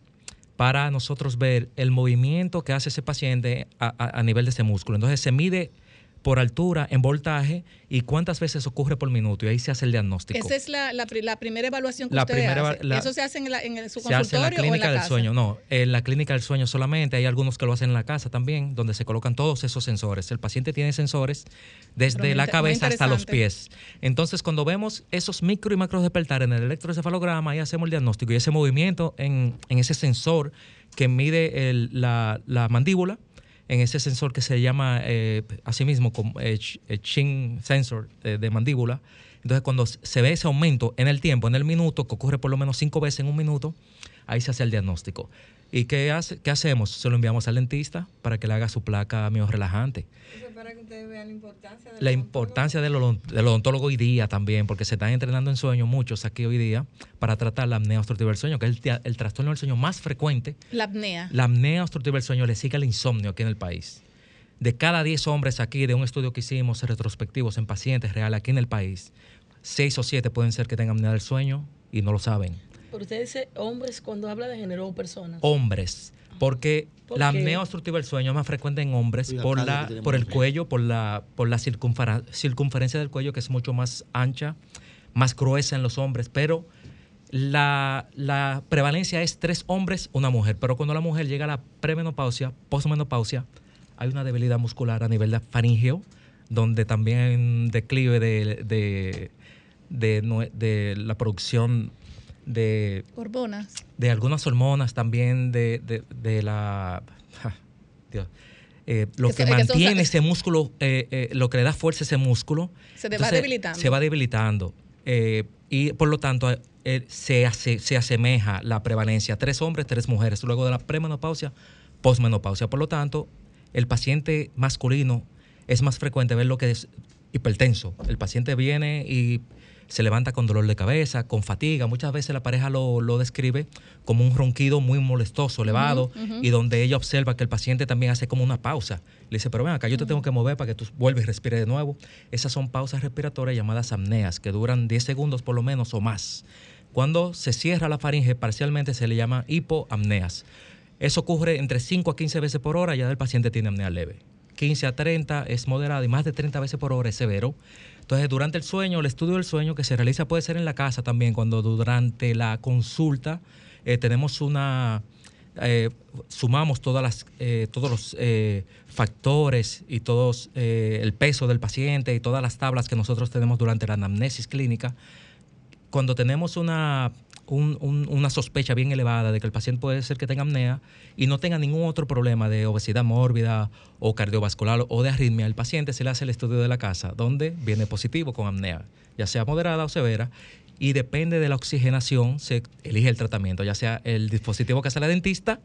para nosotros ver el movimiento que hace ese paciente a, a- a nivel de ese músculo. Entonces se mide por altura, en voltaje y cuántas veces ocurre por minuto y ahí se hace el diagnóstico. Esa es la, la, pri- la primera evaluación que La ustedes primera hacen. eva- la- ¿Eso se hace en, la- en el- su se hace en consultorio la o en clínica la del casa? sueño, no, en la clínica del sueño solamente, hay algunos que lo hacen en la casa también, donde se colocan todos esos sensores. El paciente tiene sensores desde Pero la cabeza hasta los pies. Entonces, cuando vemos esos micro y macro despertar en el electroencefalograma, ahí hacemos el diagnóstico y ese movimiento en, en ese sensor que mide el- la, la mandíbula, en ese sensor que se llama eh, asimismo como eh, eh, chin sensor eh, de mandíbula. Entonces, cuando se ve ese aumento en el tiempo, en el minuto, que ocurre por lo menos cinco veces en un minuto, ahí se hace el diagnóstico. ¿Y qué, hace, qué hacemos? Se lo enviamos al dentista para que le haga su placa miorrelajante. Eso es para que ustedes vean la importancia de La importancia del, odon- del odontólogo hoy día también, porque se están entrenando en sueño muchos aquí hoy día para tratar la apnea obstructiva del sueño, que es el, el trastorno del sueño más frecuente La apnea. la apnea obstructiva del sueño le sigue al insomnio aquí en el país. De cada 10 hombres aquí, de un estudio que hicimos retrospectivos en pacientes reales aquí en el país, 6 o 7 pueden ser que tengan apnea del sueño y no lo saben. Pero usted dice hombres cuando habla de género o personas. Hombres. Porque ¿Por la apnea obstructiva del sueño es más frecuente en hombres Cuida, por, la, por el cuello, por la, por la circunfera- circunferencia del cuello, que es mucho más ancha, más gruesa en los hombres, pero la, la prevalencia es tres hombres, una mujer. Pero cuando la mujer llega a la premenopausia, posmenopausia, hay una debilidad muscular a nivel de faringeo, donde también hay un declive de, de, de de la producción de... Hormonas. De algunas hormonas también, de, de, de la... ja, Dios. Eh, lo Que mantiene ese músculo, eh, eh, lo que le da fuerza a ese músculo. Se va debilitando. Se va debilitando. Y por lo tanto, se, hace, se asemeja la prevalencia. Tres hombres, tres mujeres. Luego de la premenopausia, posmenopausia. Por lo tanto, el paciente masculino es más frecuente ver lo que es hipertenso. El paciente viene y se levanta con dolor de cabeza, con fatiga. Muchas veces la pareja lo, lo describe como un ronquido muy molestoso, elevado, y donde ella observa que el paciente también hace como una pausa. Le dice, pero ven acá, yo te tengo que mover para que tú vuelvas y respires de nuevo. Esas son pausas respiratorias llamadas apneas, que duran 10 segundos por lo menos o más. Cuando se cierra la faringe parcialmente se le llama hipoapneas. Eso ocurre entre 5 a 15 veces por hora, ya el paciente tiene apnea leve. 15 a 30 es moderado y más de 30 veces por hora es severo. Entonces, durante el sueño, el estudio del sueño que se realiza puede ser en la casa también, cuando durante la consulta eh, tenemos una, eh, sumamos todas las, eh, todos los eh, factores y todos el peso del paciente y todas las tablas que nosotros tenemos durante la anamnesis clínica, cuando tenemos una, un- un- una sospecha bien elevada de que el paciente puede ser que tenga apnea y no tenga ningún otro problema de obesidad mórbida o cardiovascular o de arritmia, el paciente se le hace el estudio de la casa, donde viene positivo con apnea, ya sea moderada o severa, y depende de la oxigenación, se elige el tratamiento, ya sea el dispositivo que hace la dentista,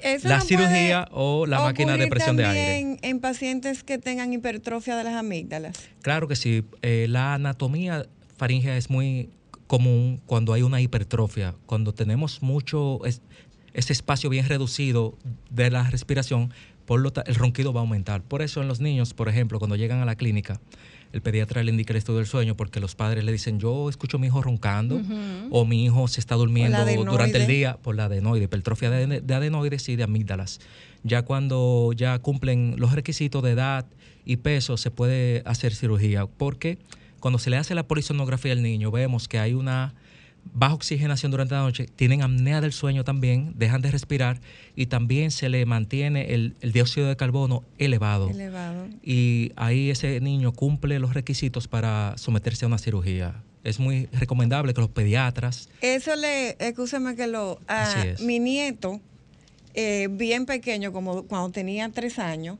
Eso la no cirugía o la máquina de presión de aire. en pacientes que tengan hipertrofia de las amígdalas. Claro que sí. Eh, la anatomía faríngea es muy común cuando hay una hipertrofia. Cuando tenemos mucho, es- ese espacio bien reducido de la respiración, por lo el ronquido va a aumentar. Por eso en los niños, por ejemplo, cuando llegan a la clínica, el pediatra le indica el estudio del sueño porque los padres le dicen, yo escucho a mi hijo roncando o mi hijo se está durmiendo durante el día por la adenoide, hipertrofia de, de adenoides y de amígdalas. Ya cuando ya cumplen los requisitos de edad y peso, se puede hacer cirugía. Porque cuando se le hace la polisonografía al niño, vemos que hay una baja oxigenación durante la noche, tienen apnea del sueño también, dejan de respirar y también se le mantiene el, el dióxido de carbono elevado. Elevado. Y ahí ese niño cumple los requisitos para someterse a una cirugía. Es muy recomendable que los pediatras Eso le, escúchame que lo, a mi nieto, eh, bien pequeño, como cuando tenía tres años,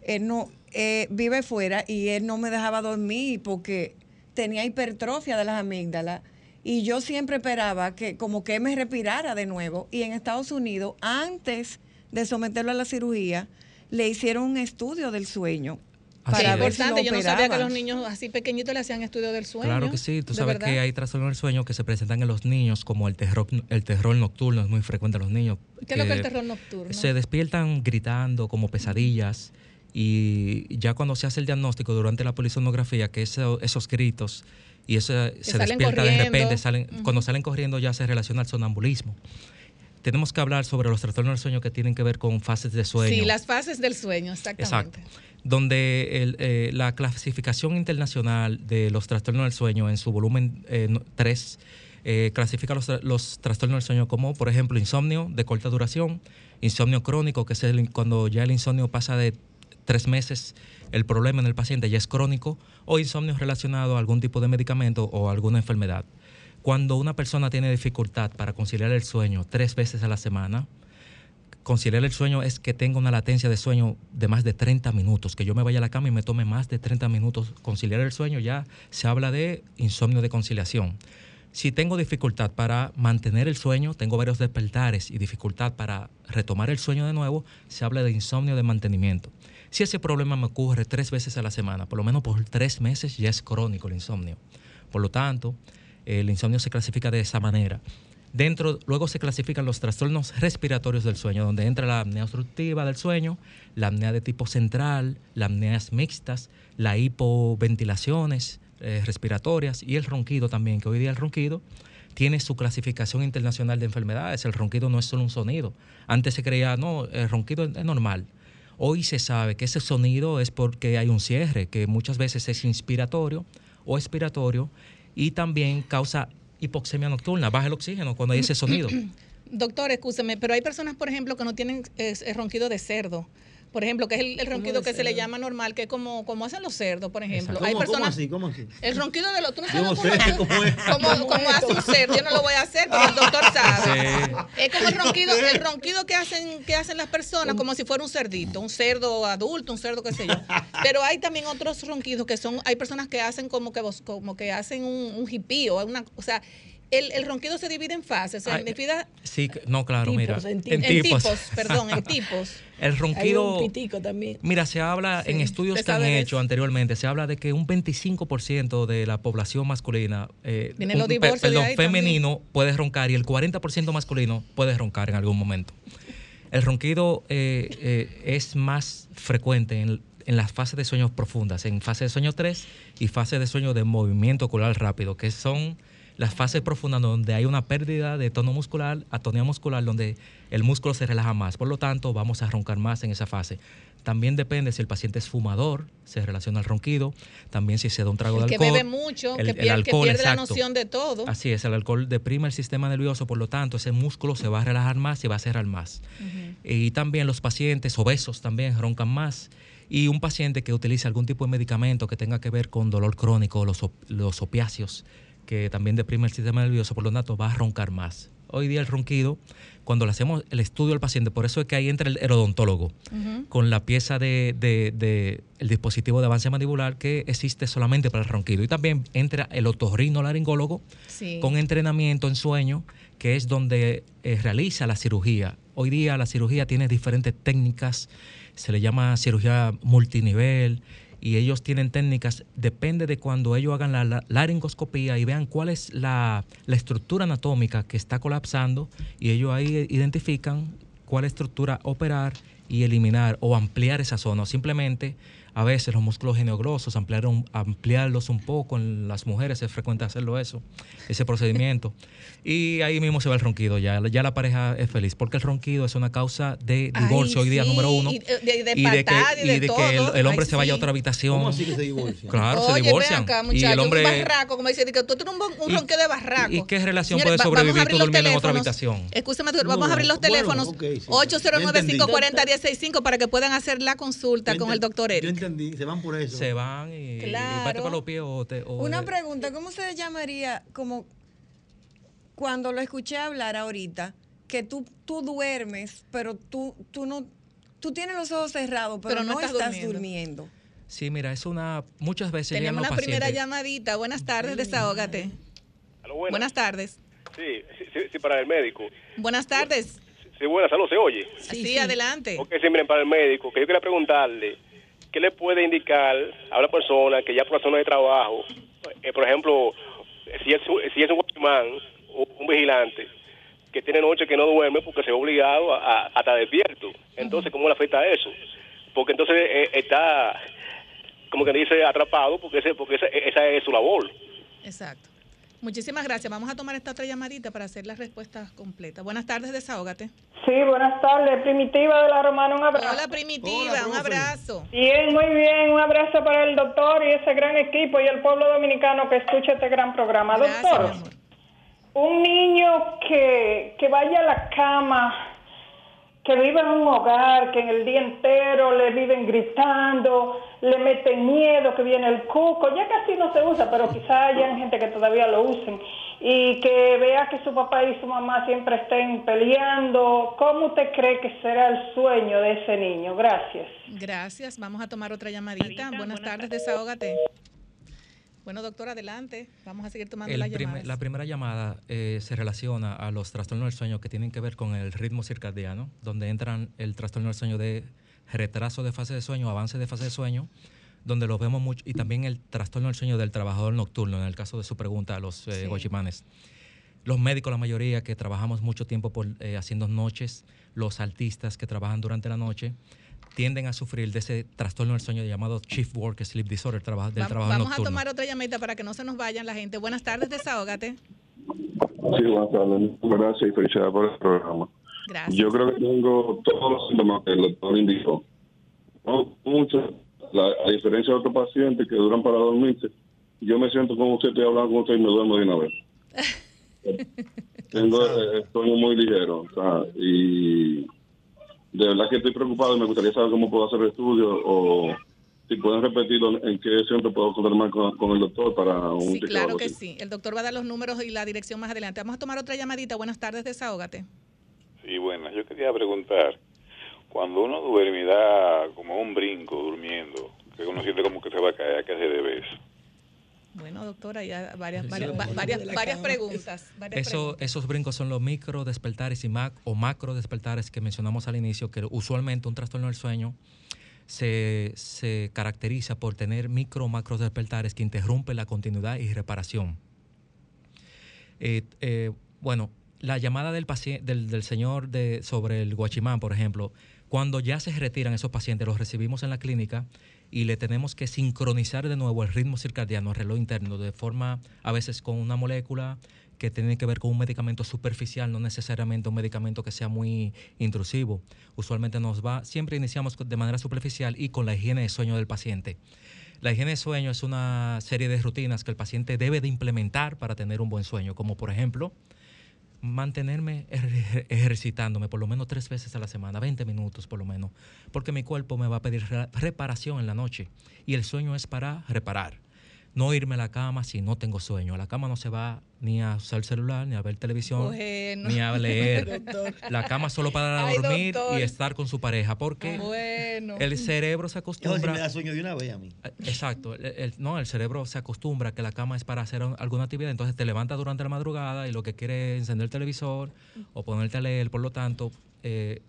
él no, eh, vive fuera y él no me dejaba dormir porque tenía hipertrofia de las amígdalas y yo siempre esperaba que como que me respirara de nuevo y en Estados Unidos, antes de someterlo a la cirugía, le hicieron un estudio del sueño. Así Para es. ver si lo Importante, yo no sabía que los niños así pequeñitos le hacían estudio del sueño. Claro que sí, tú ¿De sabes verdad? que hay trastornos del sueño que se presentan en los niños, como el terror, el terror nocturno, es muy frecuente en los niños. ¿Qué es lo que es el terror nocturno? Se despiertan gritando como pesadillas y ya cuando se hace el diagnóstico durante la polisonografía, que eso- esos gritos y eso se despierta de repente, salen, cuando salen corriendo ya se relaciona al sonambulismo. Tenemos que hablar sobre los trastornos del sueño que tienen que ver con fases de sueño. Sí, las fases del sueño, exactamente. Exacto. Donde el, eh, la clasificación internacional de los trastornos del sueño en su volumen 3 clasifica los, los trastornos del sueño como, por ejemplo, insomnio de corta duración, insomnio crónico, que es el- cuando ya el insomnio pasa de tres meses, el problema en el paciente ya es crónico, o insomnio relacionado a algún tipo de medicamento o alguna enfermedad. Cuando una persona tiene dificultad para conciliar el sueño tres veces a la semana, conciliar el sueño es que tenga una latencia de sueño de más de 30 minutos, que yo me vaya a la cama y me tome más de 30 minutos. Conciliar el sueño ya se habla de insomnio de conciliación. Si tengo dificultad para mantener el sueño, tengo varios despertares y dificultad para retomar el sueño de nuevo, se habla de insomnio de mantenimiento. Si ese problema me ocurre tres veces a la semana, por lo menos por tres meses, ya es crónico el insomnio. Por lo tanto, el insomnio se clasifica de esa manera. Dentro, luego se clasifican los trastornos respiratorios del sueño, donde entra la apnea obstructiva del sueño, la apnea de tipo central, las apneas mixtas, la hipoventilaciones eh, respiratorias y el ronquido también, que hoy día el ronquido tiene su clasificación internacional de enfermedades. El ronquido no es solo un sonido. Antes se creía, no, el ronquido es normal. Hoy se sabe que ese sonido es porque hay un cierre, que muchas veces es inspiratorio o expiratorio y también causa hipoxemia nocturna, baja el oxígeno cuando hay ese sonido. Doctor, escúcheme, pero hay personas, por ejemplo, que no tienen eh, ronquido de cerdo. Por ejemplo, que es el, ronquido que se le llama normal, que es como, como hacen los cerdos, por ejemplo. Hay personas, ¿Cómo así? ¿Cómo así? El ronquido de los... ¿tú no sabes sé cómo, cómo es. cómo- cómo hace un cerdo, yo no lo voy a hacer, pero el doctor sabe. Es como el ronquido, el ronquido que hacen, que hacen las personas, como si fuera un cerdito, un cerdo adulto, un cerdo qué sé yo. Pero hay también otros ronquidos que son, hay personas que hacen como que como que hacen un, un hipío, una, o sea, el, el ronquido se divide en fases, se Ay, divide Sí, que- no, claro, Tipos, mira. en tipos. En tipos, perdón, en tipos. El Hay ronquido. un pitico también. Mira, se habla Sí, en estudios que han hecho anteriormente, se habla de que un 25% de la población masculina, eh, un- pe- perdón, femenino puede roncar y el 40% masculino puede roncar en algún momento. El ronquido eh, eh, es más frecuente en, en las fases de sueños profundas, en fase de sueño 3 y fase de sueño de movimiento ocular rápido, que son las fases profundas donde hay una pérdida de tono muscular, atonía muscular, donde el músculo se relaja más. Por lo tanto, vamos a roncar más en esa fase. También depende si el paciente es fumador, se relaciona al ronquido. También si se da un trago El de que alcohol. bebe mucho, el- que el que pierde la noción de todo. Así es, el alcohol deprime el sistema nervioso, por lo tanto, ese músculo se va a relajar más y va a cerrar más. Y también los pacientes obesos también roncan más. Y un paciente que utiliza algún tipo de medicamento que tenga que ver con dolor crónico, los, los opiáceos, que también deprime el sistema nervioso, por lo tanto, va a roncar más. Hoy día el ronquido, cuando le hacemos el estudio al paciente, por eso es que ahí entra el, odontólogo con la pieza de, de- de- el dispositivo de avance mandibular que existe solamente para el ronquido. Y también entra el otorrinolaringólogo Sí. con entrenamiento en sueño, que es donde eh, realiza la cirugía. Hoy día la cirugía tiene diferentes técnicas, se le llama cirugía multinivel y ellos tienen técnicas, depende de cuando ellos hagan la, la- y vean cuál es la, la estructura anatómica que está colapsando y ellos ahí identifican cuál estructura operar y eliminar o ampliar esa zona. Simplemente a veces los músculos geniogrosos, ampliar un- ampliarlos un poco. En las mujeres es frecuente hacerlo eso, ese procedimiento. Y ahí mismo se va el ronquido, ya, ya la pareja es feliz, porque el ronquido es una causa de divorcio hoy día sí, número uno. y de- de- de y de que, y de y de que el, el hombre Ay, se vaya a sí. otra habitación. ¿Cómo así que se divorcian? Claro, Oye, se divorcian. y el hombre, un barraco, como dice, que tú tienes un, ronquido de barraco. ¿Y qué relación Señores, puede va- vamos a sobrevivir abrir tú los durmiendo en otra teléfonos. habitación? Escúchame, No, vamos a abrir los bueno, teléfonos ok, sí, sí. 809-540-1065 para que puedan hacer la consulta con el doctor Yo Eric. Entendí, se van por eso. Se van y, y Claro. parte para los pies o te- o Una de- pregunta, ¿cómo se llamaría como cuando lo escuché hablar ahorita, que tú, tú duermes, pero tú, tú no, tú tienes los ojos cerrados, pero, Pero no no, estás estás durmiendo. durmiendo. Sí, mira, es una. Muchas veces Tenemos la primera llamadita. Buenas tardes, desahógate. buenas. Buenas tardes. Sí, sí, sí, sí, para el médico. Buenas tardes. Sí, buenas, salud, ¿se oye? Sí, adelante. Ok, sí, miren, para el médico, que yo quería preguntarle, ¿qué le puede indicar a una persona que ya por zona de trabajo, eh, por ejemplo, si es, si es un watchman o un vigilante, que tiene noche que no duerme porque se ve obligado a, a- estar despierto? Entonces, ¿cómo le afecta eso? Porque entonces eh, está, como que dice, atrapado porque, ese, porque esa, esa es su labor. Exacto. Muchísimas gracias. Vamos a tomar esta otra llamadita para hacer la respuesta completa. Buenas tardes, desahógate. Sí, buenas tardes, Primitiva de la Romana, un abrazo. Hola, Primitiva, un abrazo. Bien, muy bien, un abrazo para el doctor y ese gran equipo y el pueblo dominicano que escucha este gran programa. doctor, un niño que, que vaya a la cama, que vive en un hogar, que en el día entero le viven gritando, le meten miedo, que viene el cuco, ya casi no se usa, pero quizá hayan gente que todavía lo usen, y que vea que su papá y su mamá siempre estén peleando, ¿cómo usted cree que será el sueño de ese niño? Gracias. Gracias. Vamos a tomar otra llamadita. Buenas tardes, desahógate. Bueno, doctor, adelante. Vamos a seguir tomando El las llamadas. la primera llamada eh, se relaciona a los trastornos del sueño que tienen que ver con el ritmo circadiano, donde entran el trastorno del sueño de retraso de fase de sueño, avance de fase de sueño, donde lo vemos mucho, y también el trastorno del sueño del trabajador nocturno, en el caso de su pregunta a los eh, Sí. Los médicos, la mayoría que trabajamos mucho tiempo por, eh, haciendo noches, los artistas que trabajan durante la noche, tienden a sufrir de ese trastorno del sueño llamado shift work sleep disorder, traba- del Va- trabajo Vamos a nocturno. tomar otra llamadita para que no se nos vayan la gente. Buenas tardes, desahógate. Sí, buenas tardes. Gracias y felicidades por el programa. Gracias. Yo creo que tengo todos los síntomas que el doctor indicó. No mucho, la, a diferencia de otros pacientes que duran para dormirse, yo me siento como usted, estoy hablando con usted y me duermo de una vez. tengo eh, el sueño muy ligero, o sea, y de verdad que estoy preocupado y me gustaría saber cómo puedo hacer el estudio o si pueden repetirlo, en qué centro puedo contar con, con el doctor para un Sí, claro que sí. El doctor va a dar los números y la dirección más adelante. Vamos a tomar otra llamadita. Buenas tardes, desahógate. Sí, bueno, yo quería preguntar, cuando uno duerme y da como un brinco durmiendo, que uno siente como que se va a caer, ¿a qué se debe eso? Bueno, doctora, ya varias, varias, va- varias, varias preguntas. varias Eso, esos brincos son los micro despertares y mac, o macro despertares que mencionamos al inicio, que usualmente un trastorno del sueño se, se caracteriza por tener micro o macro despertares que interrumpen la continuidad y reparación. Eh, eh, bueno, la llamada del, paciente, del, del señor de, sobre el guachimán, por ejemplo, cuando ya se retiran esos pacientes, los recibimos en la clínica y le tenemos que sincronizar de nuevo el ritmo circadiano, el reloj interno, de forma a veces con una molécula que tiene que ver con un medicamento superficial, no necesariamente un medicamento que sea muy intrusivo. Usualmente nos va, siempre iniciamos de manera superficial y con la higiene de sueño del paciente. La higiene de sueño es una serie de rutinas que el paciente debe de implementar para tener un buen sueño, como por ejemplo mantenerme ejer- ejercitándome por lo menos tres veces a la semana, 20 minutos por lo menos, porque mi cuerpo me va a pedir re- reparación en la noche y el sueño es para reparar. No irme a la cama si no tengo sueño. A la cama no se va ni a usar el celular, ni a ver televisión, Bueno. ni a leer. La cama solo para Ay, dormir doctor. y estar con su pareja, porque Bueno. el cerebro se Yo si acostumbra. me da sueño de una vez a mí. Exacto, el- el- no, el cerebro se acostumbra a que la cama es para hacer un- alguna actividad, entonces te levantas durante la madrugada y lo que quiere es encender el televisor o ponerte a leer, por lo tanto, eh,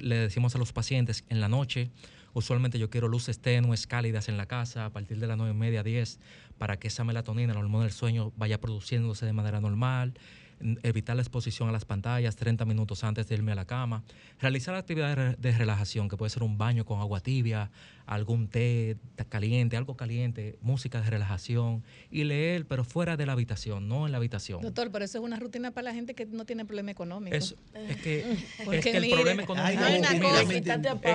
le decimos a los pacientes en la noche, usualmente yo quiero luces tenues, cálidas en la casa a partir de las 9 y media, 10, para que esa melatonina, el hormona del sueño, vaya produciéndose de manera normal evitar la exposición a las pantallas 30 minutos antes de irme a la cama, realizar actividades de re- de relajación, que puede ser un baño con agua tibia, algún té caliente, algo caliente, música de relajación y leer, pero fuera de la habitación, no en la habitación. Doctor, pero eso es una rutina para la gente que no tiene problema económico. Es, es que, Porque es que el problema económico no hay una mira, cosa, es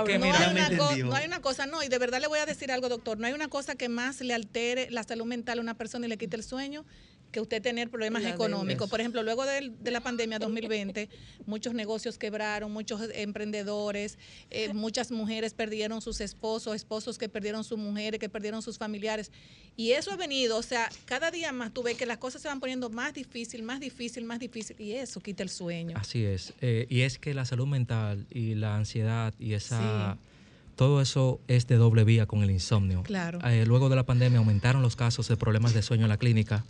que no, mira, hay una co- no hay una cosa, no, y de verdad le voy a decir algo, doctor, no hay una cosa que más le altere la salud mental a una persona y le quite el sueño que usted tener problemas La económicos. Por ejemplo, luego de, la pandemia 2020, muchos negocios quebraron, muchos emprendedores, eh, muchas mujeres perdieron sus esposos, esposos que perdieron sus mujeres, que perdieron sus familiares. Y eso ha venido, o sea, cada día más tú ves que las cosas se van poniendo más difícil, más difícil, más difícil, y eso quita el sueño. Así es. Eh, y es que la salud mental y la ansiedad y esa... Todo eso es de doble vía con el insomnio. Claro. Eh, luego de la pandemia aumentaron los casos de problemas de sueño en la clínica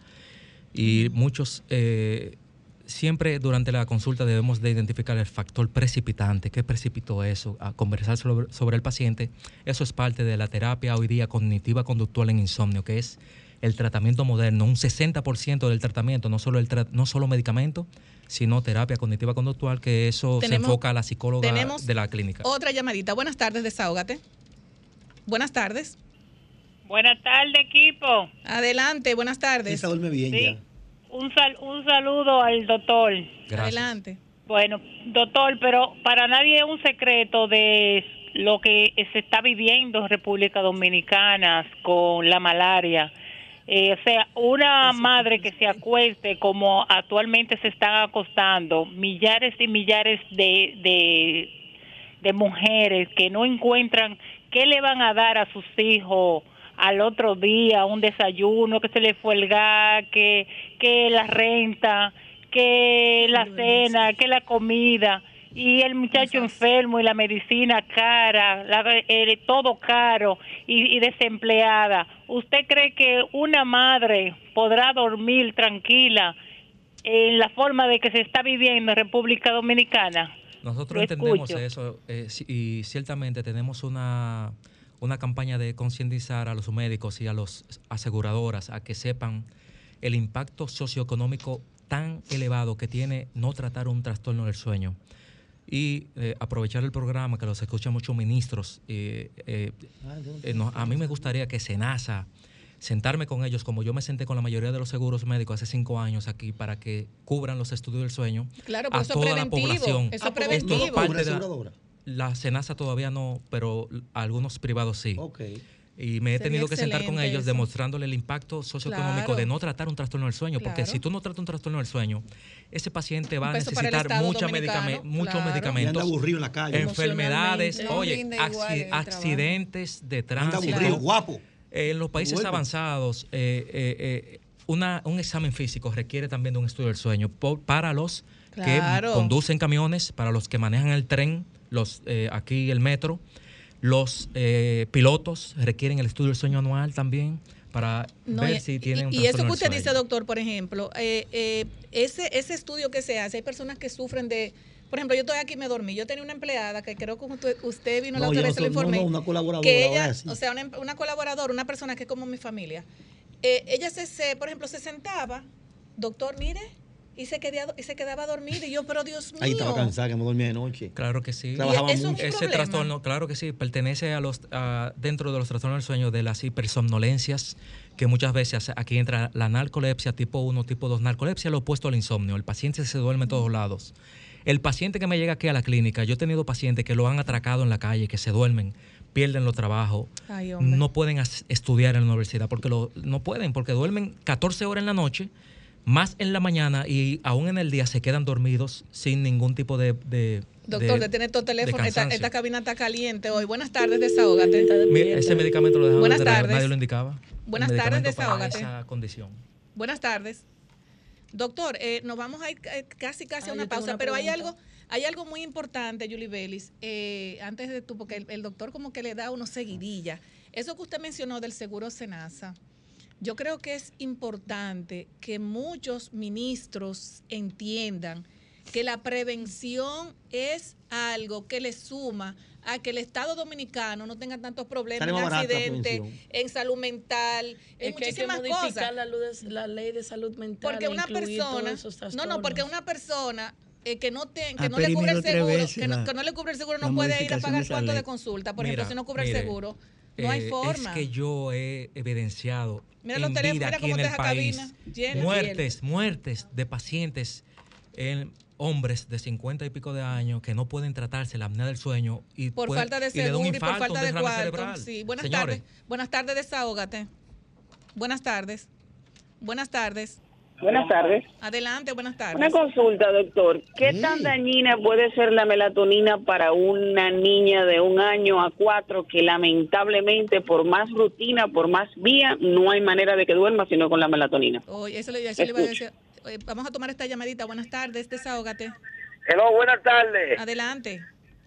y muchos... eh, siempre durante la consulta debemos de identificar el factor precipitante, qué precipitó eso, a conversar sobre, sobre el paciente. Eso es parte de la terapia hoy día cognitiva conductual en insomnio, que es el tratamiento moderno, un 60% del tratamiento, no solo, el tra- no solo medicamento, sino terapia cognitiva conductual, que eso se enfoca a la psicóloga de la clínica. Otra llamadita. Buenas tardes, desahógate. Buenas tardes. Buenas tardes, equipo. Adelante, buenas tardes. Esa duerme bien Sí. ya. Un, sal- un saludo al doctor. Adelante. Bueno, doctor, pero para nadie es un secreto de lo que se está viviendo en República Dominicana con la malaria. Eh, o sea, una madre que se acueste como actualmente se están acostando millares y millares de, de, de mujeres que no encuentran qué le van a dar a sus hijos al otro día, un desayuno, que se le fue el gas, que, que la renta, que la cena, que la comida y el muchacho enfermo y la medicina cara, la- eh, todo caro y, y desempleada. ¿Usted cree que una madre podrá dormir tranquila en la forma de que se está viviendo en República Dominicana? Nosotros Lo entendemos escucho. eso eh, y ciertamente tenemos una, una campaña de concientizar a los médicos y a las aseguradoras a que sepan el impacto socioeconómico tan elevado que tiene no tratar un trastorno del sueño. Y eh, aprovechar el programa que los escuchan muchos ministros. eh, eh, eh, no- a mí me gustaría que Senasa, sentarme con ellos, como yo me senté con la mayoría de los seguros médicos hace cinco años aquí, para que cubran los estudios del sueño Claro, a eso es toda la preventivo, población. eso es Esto preventivo. parte ¿Una de la- aseguradora? La Senasa todavía no, pero algunos privados sí. Y me he Sería tenido que sentar con ellos eso. demostrándole el impacto socioeconómico Claro. de no tratar un trastorno del sueño. Porque si tú no tratas un trastorno del sueño, ese paciente va a necesitar mucha medicame- muchos claro. medicamentos. Y anda aburrido en la calle. Enfermedades, oye, accidentes de tránsito. aburrido, guapo. Eh, en los países Vuelve. avanzados, eh, eh, eh, una- un examen físico requiere también de un estudio del sueño por- para los Claro. que conducen camiones, para los que manejan el tren, los eh, aquí el metro, los eh, pilotos requieren el estudio del sueño anual también para No, ver y- si tienen un y, y eso que usted dice, doctor, por ejemplo, eh, eh, ese, ese estudio que se hace, hay personas que sufren de, por ejemplo, yo estoy aquí y me dormí. Yo tenía una empleada que creo que usted, vino la No, otra yo vez, se lo no, no, informé. no, una colaboradora, que ella, o sea, una, una colaboradora, una persona que es como mi familia, eh, ella se, se, por ejemplo, se sentaba, doctor, mire, y se, quedaba, y se quedaba dormida. Y yo, pero Dios mío. Ahí estaba cansada, que no dormía de noche. Claro que sí. Trabajaba es mucho. Ese trastorno, claro que sí, pertenece a los a- dentro de los trastornos del sueño de las hipersomnolencias, que muchas veces aquí entra la narcolepsia tipo 1, tipo 2. Narcolepsia lo opuesto al insomnio. El paciente se duerme en todos lados. El paciente que me llega aquí a la clínica, yo he tenido pacientes que lo han atracado en la calle, que se duermen, pierden los trabajos, no pueden estudiar en la universidad porque lo, no pueden, porque duermen 14 horas en la noche, más en la mañana y aún en el día se quedan dormidos sin ningún tipo de... de Doctor, de- de tener tu teléfono, de esta, cabina está caliente hoy. Buenas tardes, desahógate. Mira, ese medicamento lo dejaron Buenas de tardes. nadie lo indicaba. Buenas tardes, desahógate. esa condición. Buenas tardes. Doctor, eh, nos vamos a ir eh, casi casi Ah, a una pausa, una pero hay algo, hay algo muy importante, Julie Bellis, eh, antes de tú, porque el, el doctor como que le da unos seguidillas. Eso que usted mencionó del seguro Senasa, yo creo que es importante que muchos ministros entiendan que la prevención es algo que le suma a que el Estado dominicano no tenga tantos problemas en accidentes, en salud mental, en Es que hay que muchísimas modificar cosas. La, luz de- la ley de salud mental. Porque una persona, no, no, porque una persona eh, que no te, que Ha no le cubre el seguro, veces que no, la- que no le cubre el seguro, no puede ir a pagar cuánto de consulta, por Mira, ejemplo, si no cubre mire, el seguro. No hay Eh, forma. Es que yo he evidenciado Mira los en teléfonos, vida mira aquí cómo está país cabina, llena muertes, muertes de pacientes, en hombres de 50 y pico de años que no pueden tratarse la apnea del sueño y por pueden- falta de seguro y por falta de cuarto. Sí, buenas Señores, tardes. Buenas tardes, desahógate. Buenas tardes. Buenas tardes. Buenas tardes. Adelante, buenas tardes. Una consulta, doctor. ¿Qué tan dañina puede ser la melatonina para una niña de un año a cuatro que lamentablemente por más rutina, por más vía, no hay manera de que duerma sino con la melatonina? Oye, eso, le, eso le iba a decir. Vamos a tomar esta llamadita. Buenas tardes, desahógate. Hello, buenas tardes. Adelante.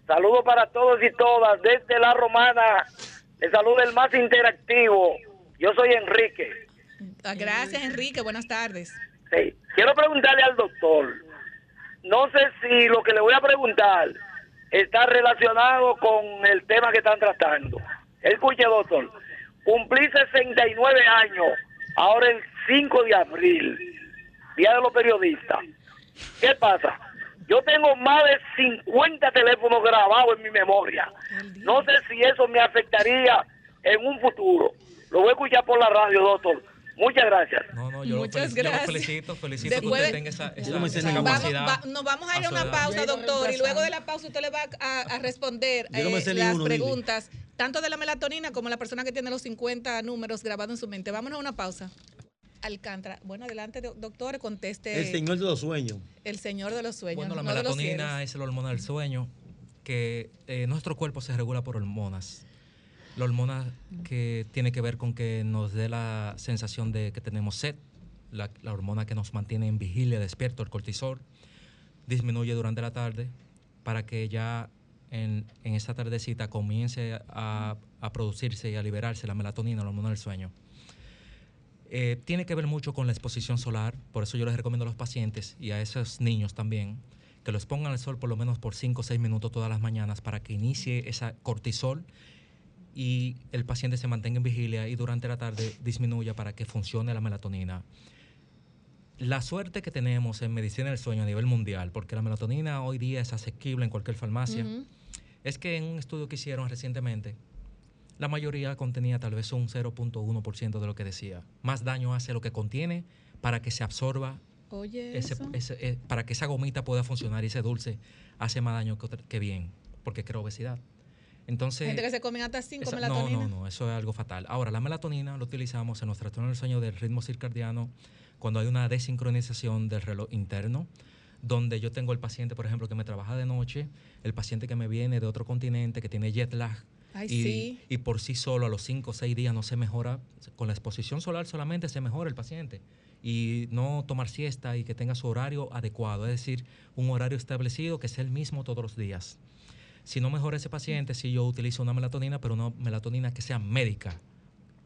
Saludos para todos y todas. Desde La Romana, le saluda el más interactivo. Yo soy Enrique. Ah, Gracias, Enrique. Buenas tardes. Sí. Quiero preguntarle al doctor. No sé si lo que le voy a preguntar está relacionado con el tema que están tratando. Escuche, doctor. Cumplí 69 años, ahora el 5 de abril, Día de los Periodistas. ¿Qué pasa? Yo tengo más de 50 teléfonos grabados en mi memoria. No sé si eso me afectaría en un futuro. Lo voy a escuchar por la radio, doctor. Muchas gracias. No, no, yo, Muchas lo, felici- yo lo gracias. felicito, felicito Después que usted tenga esa, esa. Vamos, capacidad. va- nos vamos a ir a una pausa, doctor, y luego de la pausa usted le va a, a responder no eh, las dile. preguntas, tanto de la melatonina como la persona que tiene los 50 números grabados en su mente. Vámonos a una pausa. Alcántara. Bueno, adelante, do- doctor, conteste. El señor de los sueños. El señor de los sueños. Bueno, la no melatonina es la hormona del sueño, que eh, nuestro cuerpo se regula por hormonas. La hormona que tiene que ver con que nos dé la sensación de que tenemos sed, la, hormona que nos mantiene en vigilia, despierto, el cortisol, disminuye durante la tarde para que ya en, esta tardecita comience a, a producirse y a liberarse la melatonina, la hormona del sueño. Eh, tiene que ver mucho con la exposición solar, por eso yo les recomiendo a los pacientes y a esos niños también que los pongan al sol por lo menos por 5 o 6 minutos todas las mañanas para que inicie esa cortisol y el paciente se mantenga en vigilia y durante la tarde disminuya para que funcione la melatonina. La suerte que tenemos en medicina del sueño a nivel mundial, porque la melatonina hoy día es asequible en cualquier farmacia, Ujú. es que en un estudio que hicieron recientemente, la mayoría contenía tal vez un 0.1% de lo que decía. Más daño hace lo que contiene para que se absorba, Oye, ese- eso. ese- eh, para que esa gomita pueda funcionar y ese dulce hace más daño que bien, porque crea obesidad. Entonces, Gente que se comen hasta cinco esa- no, melatonina. no, no, eso es algo fatal. Ahora, la melatonina lo utilizamos en los trastornos del sueño del ritmo circadiano cuando hay una desincronización del reloj interno, donde yo tengo el paciente, por ejemplo, que me trabaja de noche, el paciente que me viene de otro continente, que tiene jet lag, Ay, y, sí. y por sí solo a los 5 o 6 días no se mejora, con la exposición solar solamente se mejora el paciente. Y no tomar siesta y que tenga su horario adecuado, es decir, un horario establecido que sea el mismo todos los días. Si no mejora ese paciente, si yo utilizo una melatonina, pero una melatonina que sea médica,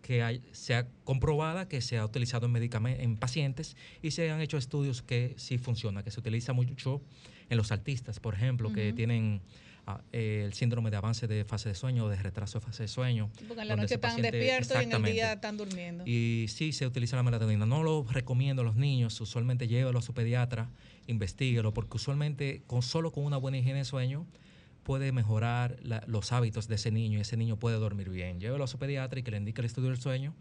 que hay- sea comprobada, que se ha utilizado en, en pacientes y se han hecho estudios que sí funciona, que se utiliza mucho en los artistas, por ejemplo, que Ujú. tienen ah, eh, el síndrome de avance de fase de sueño o de retraso de fase de sueño. Porque en la noche están despiertos y en el día están durmiendo. Y sí, se utiliza la melatonina. No lo recomiendo a los niños. Usualmente llévalo a su pediatra, investiguelo, porque usualmente con solo con una buena higiene de sueño puede mejorar los hábitos de ese niño y ese niño puede dormir bien. Llévelo a su pediatra y que le indique el estudio del sueño,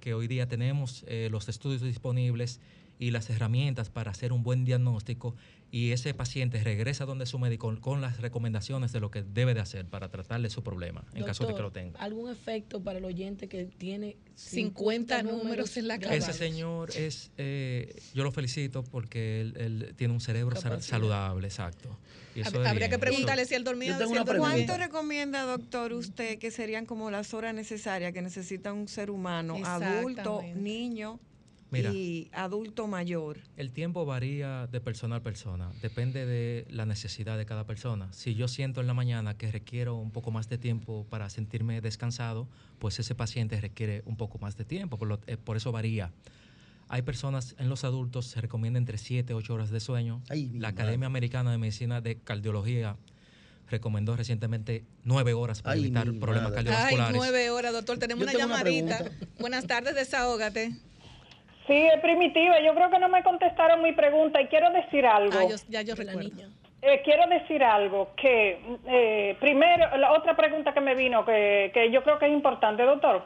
que hoy día tenemos eh, los estudios disponibles y las herramientas para hacer un buen diagnóstico y ese paciente regresa donde su médico con las recomendaciones de lo que debe de hacer para tratarle su problema, en caso de que lo tenga. ¿Algún efecto para el oyente que tiene 50 números en la grabados? Ese señor es, eh, yo lo felicito porque él, él tiene un cerebro Capacidad. saludable, exacto. Y eso Habría bien. que preguntarle si él dormía. si él dormía bien. ¿Cuánto recomienda, doctor, usted que serían como las horas necesarias que necesita un ser humano, adulto, niño Mira. y adulto mayor? El tiempo varía de persona a persona, depende de la necesidad de cada persona. Si yo siento en la mañana que requiero un poco más de tiempo para sentirme descansado, pues ese paciente requiere un poco más de tiempo, por, lo- eh, por eso varía. Hay personas en los adultos, se recomienda entre 7 8 horas de sueño. la Academia Americana de Medicina de Cardiología recomendó recientemente 9 horas para Ay, evitar problemas madre. Ay, cardiovasculares. nueve horas, doctor. Tenemos Yo una llamadita. Buenas tardes, desahógate. Sí, es primitiva. Yo creo que no me contestaron mi pregunta y quiero decir algo. Ah, yo- ya yo recuerdo. Eh, quiero decir algo, que eh, primero, la otra pregunta que me vino, que, que yo creo que es importante, doctor.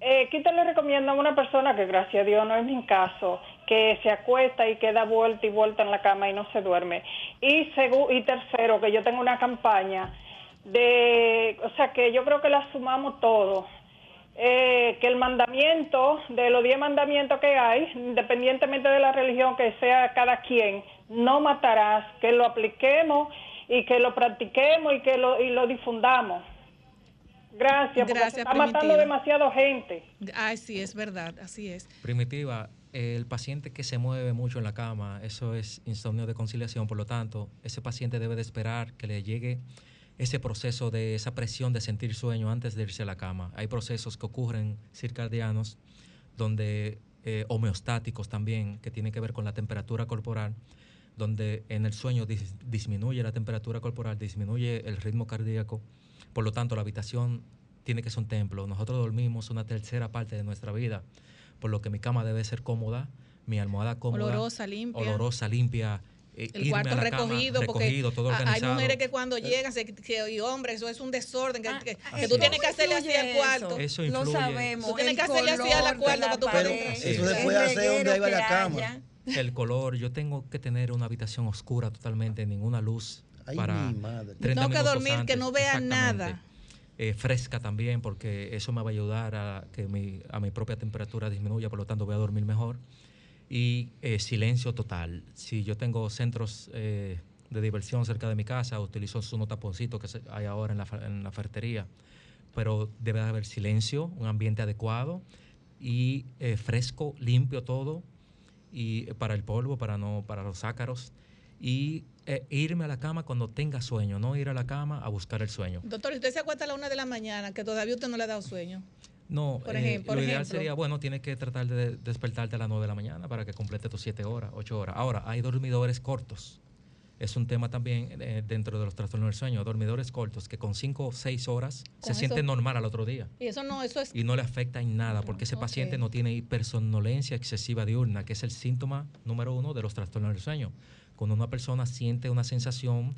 Eh, ¿Qué te le recomiendo a una persona que, gracias a Dios, no es mi caso, que se acuesta y queda vuelta y vuelta en la cama y no se duerme? Y, y tercero, que yo tengo una campaña de, o sea, que yo creo que la sumamos todo. Eh, que el mandamiento, de los diez mandamientos que hay, independientemente de la religión que sea cada quien, no matarás, que lo apliquemos y que lo practiquemos y que lo, y lo difundamos. Gracias, porque Gracias, se está matando demasiado gente. Ay, sí, es verdad, así es. Primitiva, el paciente que se mueve mucho en la cama, eso es insomnio de conciliación, por lo tanto, ese paciente debe de esperar que le llegue ese proceso de esa presión de sentir sueño antes de irse a la cama. Hay procesos que ocurren circadianos donde eh, homeostáticos también, que tienen que ver con la temperatura corporal, donde en el sueño dis- disminuye la temperatura corporal, disminuye el ritmo cardíaco, por lo tanto la habitación tiene que ser un templo. Nosotros dormimos una tercera parte de nuestra vida, por lo que mi cama debe ser cómoda, mi almohada cómoda, Olorosa, limpia. olorosa, limpia, eh, El cuarto la cama recogido, porque hay mujeres que cuando llegan, se, que, y hombres, eso es un desorden, que, que- que eso tú tienes que hacerle así al cuarto. Eso Lo sabemos. Tú tienes el que hacerle así a la color cuarto para pared, poder-. Eso se el puede hacer donde hay camas. haya. El color, yo tengo que tener una habitación oscura totalmente, ninguna luz Ay, para mi madre. 30 Tengo que dormir, que no vea nada. Eh, fresca también, porque eso me va a ayudar a que mi, a mi propia temperatura disminuya, por lo tanto voy a dormir mejor. Y eh, silencio total. Si yo tengo centros eh, de diversión cerca de mi casa, utilizo unos taponcitos que hay ahora en la, en la ferretería, pero debe haber silencio, un ambiente adecuado y eh, fresco, limpio todo, y eh, para el polvo, para no, para los ácaros, y irme a la cama cuando tenga sueño, no ir a la cama a buscar el sueño. Doctor, usted se acuesta a la una de la mañana, que todavía usted no le ha dado sueño. No, Por eh, lo ideal ejemplo. sería, bueno, tienes que tratar de despertarte a las 9 de la mañana para que complete tus 7 horas, 8 horas. Ahora, hay dormidores cortos. Es un tema también eh, dentro de los trastornos del sueño. Dormidores cortos que con 5 o 6 horas Con se sienten eso- normal al otro día. Y eso no, eso es. Y no le afecta en nada porque ese paciente no tiene hipersonolencia excesiva diurna, que es el síntoma número uno de los trastornos del sueño. Cuando una persona siente una sensación,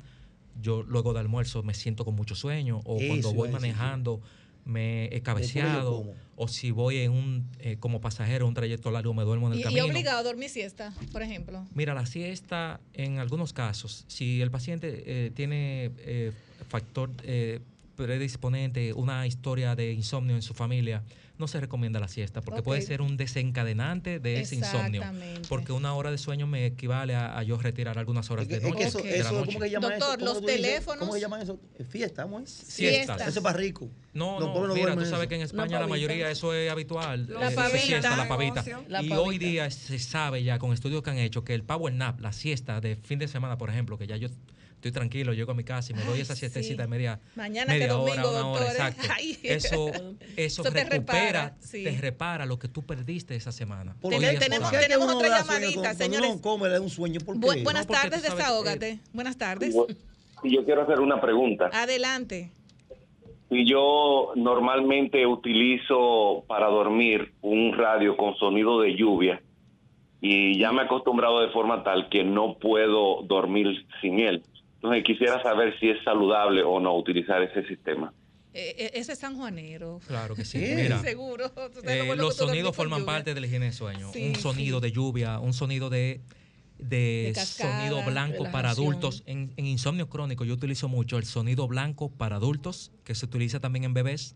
yo luego de almuerzo me siento con mucho sueño, o Eso cuando voy decir, manejando me he cabeceado, o si voy en un, eh, como pasajero un trayecto largo me duermo en el Y, y camino. obligado a dormir siesta, por ejemplo. Mira, la siesta, en algunos casos, si el paciente eh, tiene eh, factor, eh, predisponente, una historia de insomnio en su familia, no se recomienda la siesta porque puede ser un desencadenante de ese insomnio. Porque una hora de sueño me equivale a, a yo retirar algunas horas de Es noche. que eso, de la eso noche. ¿cómo que llaman Doctor, los teléfonos- ¿Cómo que llaman eso? Fiesta, ¿cómo es? Siestas. Eso es para rico. No, no, no mira, tú sabes eso. que en España La mayoría eso es habitual. La eh, pavita. siesta, la pavita. La y pavita. hoy día se sabe ya con estudios que han hecho que el power nap, la siesta de fin de semana, por ejemplo, que ya yo estoy tranquilo, llego a mi casa y me doy esa siestecita sí. de media, Mañana media que domingo, hora, una hora, ¿eh? exacto. Ay. Eso, eso, Eso te recupera, repara, sí. te repara lo que tú perdiste esa semana. ¿Por Hoy qué- día tenemos- tenemos otra llamadita, señores. uno come, le da un sueño. ¿Por qué? Bu- buenas No, porque tardes, que- desahógate. Buenas tardes. Y yo quiero hacer una pregunta. Adelante. Y yo normalmente utilizo para dormir un radio con sonido de lluvia y ya me he acostumbrado de forma tal que no puedo dormir sin él. Entonces quisiera saber si es saludable o no utilizar ese sistema. Eh, eh, ese es sanjuanero. Claro que sí. Mira, seguro. Eh, lo los sonidos forman parte de la higiene de sueño. Sí, un sonido sí. de lluvia, un sonido de, de, De cascada, sonido blanco para adultos. En, en insomnio crónico yo utilizo mucho el sonido blanco para adultos, que se utiliza también en bebés.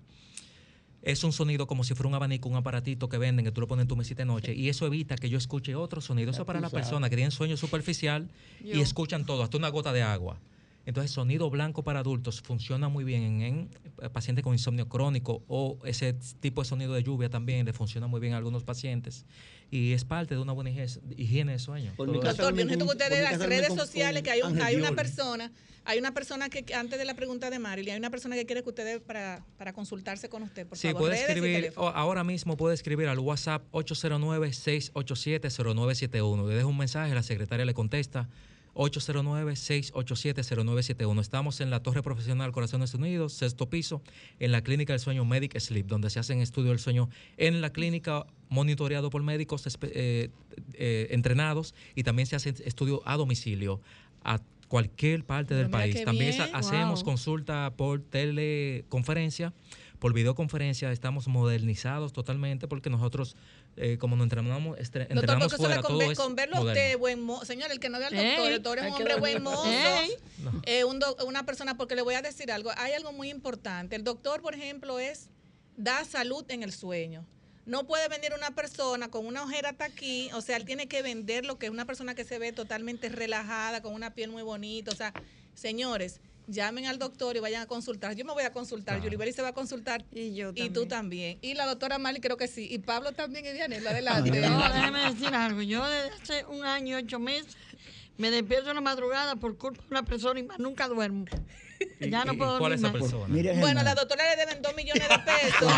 Es un sonido como si fuera un abanico, un aparatito que venden, que tú lo pones en tu mesita de noche. Y eso evita que yo escuche otro sonido. Eso es para las personas que tienen sueño superficial y escuchan todo, hasta una gota de agua. Entonces, sonido blanco para adultos funciona muy bien en, en pacientes con insomnio crónico o ese tipo de sonido de lluvia también le funciona muy bien a algunos pacientes. Y es parte de una buena higiene, de sueño. Por mi. Doctor, yo necesito que ustedes las redes con- sociales, con que hay, un- hay una persona, hay una persona que, antes de la pregunta de Marilyn, hay una persona que quiere que ustedes para, para consultarse con usted, por Sí, favor. puede escribir, ahora mismo puede escribir al WhatsApp 809-687-0971. Le deja un mensaje, la secretaria le contesta. 809-687-0971. Estamos en la Torre Profesional Corazones Unidos, sexto piso, en la Clínica del Sueño Medic Sleep, donde se hacen estudios del sueño en la clínica, monitoreado por médicos eh, eh, entrenados y también se hace estudio a domicilio a cualquier parte del mira país. También bien. hacemos Wow. consulta por teleconferencia, por videoconferencia. Estamos modernizados totalmente porque nosotros, eh, como nos entrenamos, Doctor, entrenamos porque eso fuera, con, todo ver- es con verlo a moderno. usted, buen mozo. Señor, el que no ve al Ey, doctor, el doctor es un hombre buen mozo. Eh, un doc- una persona, porque le voy a decir algo. Hay algo muy importante. El doctor, por ejemplo, es da salud en el sueño. No puede venir una persona con una ojera hasta aquí, o sea, él tiene que vender lo que es una persona que se ve totalmente relajada, con una piel muy bonita. O sea, señores, llamen al doctor y vayan a consultar. Yo me voy a consultar, Claro. Yuliberi se va a consultar. Y yo Y tú también. Y la doctora Mali creo que sí. Y Pablo también, y Dianela, adelante. No, déjeme decir algo. Yo desde hace un año y ocho meses me despierto en la madrugada por culpa de una persona y más nunca duermo. Ya no puedo ¿Cuál es dormir esa más. persona? Bueno, a la doctora le deben dos millones de pesos.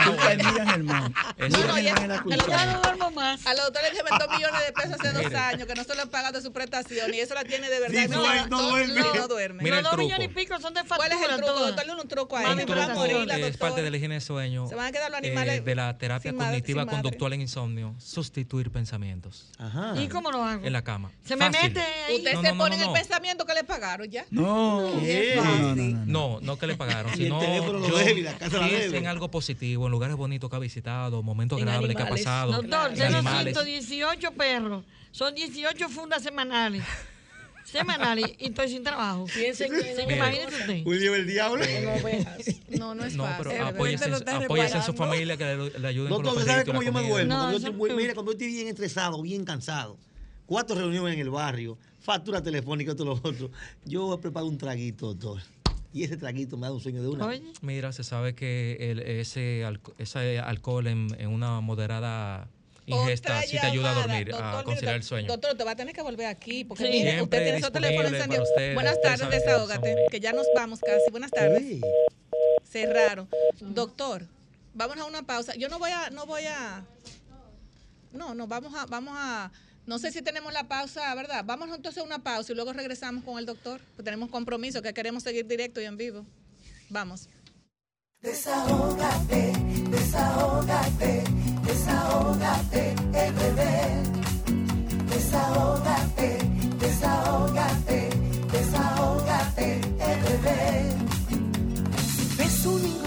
Eso- No, no, ya- a la doctora- no duermo más. A la doctora le deben dos millones de pesos hace dos años que no se lo han pagado su prestación y eso la tiene de verdad. Sí, no, Mira, no duerme. No, no duerme. Mira Los dos millones y pico son de factura ¿Cuál es el truco, doctor? Un truco ahí. Mami, Me El va a truco morir la es parte de la higiene de sueño. Se van a quedar los eh, animales de la terapia cognitiva conductual en insomnio, sustituir pensamientos. ¿Y cómo lo hago? En la cama. Se me Fácil. mete ahí. Usted No, se no, no, pone no, en el no. pensamiento que le pagaron ya. No, ¿Qué? no, no, no, no. No, no que le pagaron, sino yo debe la casa la debe. en algo positivo, en lugares bonitos que ha visitado, momentos En agradables que ha pasado. Doctor, tengo animales. 118 perros. Son 18 fundas semanales. Semanales. Y estoy sin trabajo. Piensen que no. imagínese usted. William el diablo. No, no es No, fácil. pero de apóyese, apóyese en su familia que le, le ayuden con Doctor, los ¿usted sabe perritos y cómo yo me duermo? No, Cuando yo estoy mire, cuando yo estoy bien estresado, bien cansado, cuatro reuniones en el barrio, factura telefónica, esto lo otro, yo preparo un traguito, doctor. Y ese traguito me da un sueño de una. Mira, se sabe que el- ese, ese alcohol en, en una moderada ingesta sí te ayuda a dormir, Doctor, a conciliar el sueño. Doctor, te va a tener que volver aquí porque Sí. mire, usted tiene su teléfono encendido. usted. Buenas tardes, que desahógate, que ya nos vamos casi. Buenas tardes. Cerraron. Doctor, vamos a una pausa. Yo no voy a, no voy a, no, no, vamos a, vamos a, no sé si tenemos la pausa, ¿verdad? Vamos entonces a una pausa y luego regresamos con el doctor. Pues tenemos compromiso que queremos seguir directo y en vivo. Vamos. Desahógate, desahógate, desahógate, bebé. Desahógate, desahógate, desahógate, el bebé. Si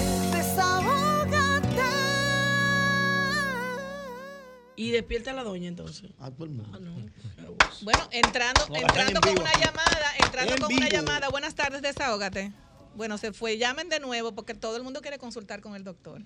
Y despierta a la doña entonces. A todo el mundo. Bueno, entrando, No, entrando en con vivo una llamada, entrando En con una llamada. Buenas tardes, desahógate. Bueno, se fue. Llamen de nuevo porque todo el mundo quiere consultar con el doctor.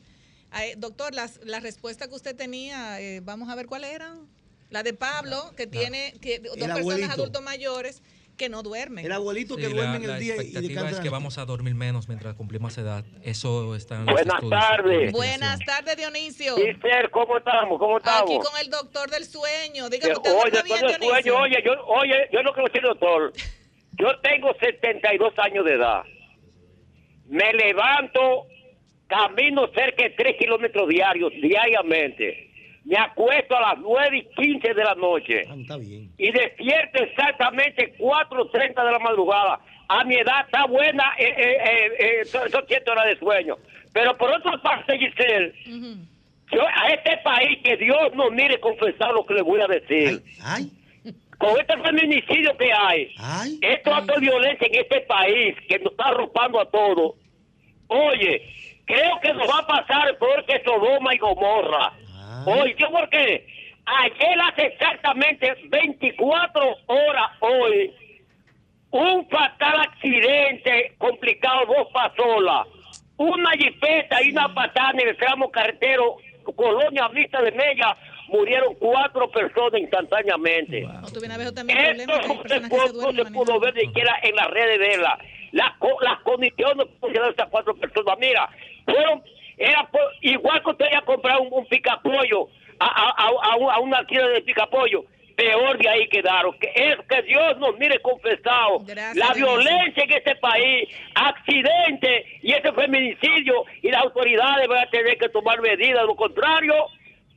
Ay, doctor, las, la respuesta que usted tenía, eh, vamos a ver cuáles eran. La de Pablo, que tiene que, dos personas adultos mayores que no duermen. El abuelito que Sí, duerme la, en el día y expectativa descansa es que vamos a dormir menos mientras cumplimos edad. Eso está en Buenas tardes. Buenas tardes, Dionisio. Mister, ¿cómo estamos? ¿Cómo estamos? Aquí con el doctor del sueño. Dígame, Eh, ¿usted oye, bien, Dionisio? sueño, oye, yo, oye, yo a decir, doctor, yo tengo 72 años de edad. Me levanto, camino cerca de 3 kilómetros diarios, diariamente. Me acuesto a las 9 y 15 de la noche. Está bien. Y despierto exactamente 4.30 de la madrugada. A mi edad está buena, eh, eh, eh, eh, son son siete horas de sueño. Pero por otra parte, Giselle, yo a este país que Dios nos mire confesar lo que le voy a decir. Con este feminicidio que hay, estos actos de violencia en este país que nos está arropando a todos, oye, creo que nos va a pasar peor que Sodoma y Gomorra. Oye, ¿yo por qué? Ayer hace exactamente 24 horas hoy, un fatal accidente complicado, dos pasolas, una jipeta y una patada en el tramo carretero Colonia Vista de Mella, murieron cuatro personas instantáneamente. También Esto no se, pudo, se no duermen se pudo ver ni siquiera en las redes de la, la co- las condiciones que pusieron esas cuatro personas. Mira, fueron, era por- igual que usted iba a comprar un, un picapollo a, a, a, a un- a una tienda de picapollo. Peor de ahí quedaron. Que es que Dios nos mire confesado. Gracias, la violencia en este país, accidente y ese feminicidio, y las autoridades van a tener que tomar medidas. De lo contrario,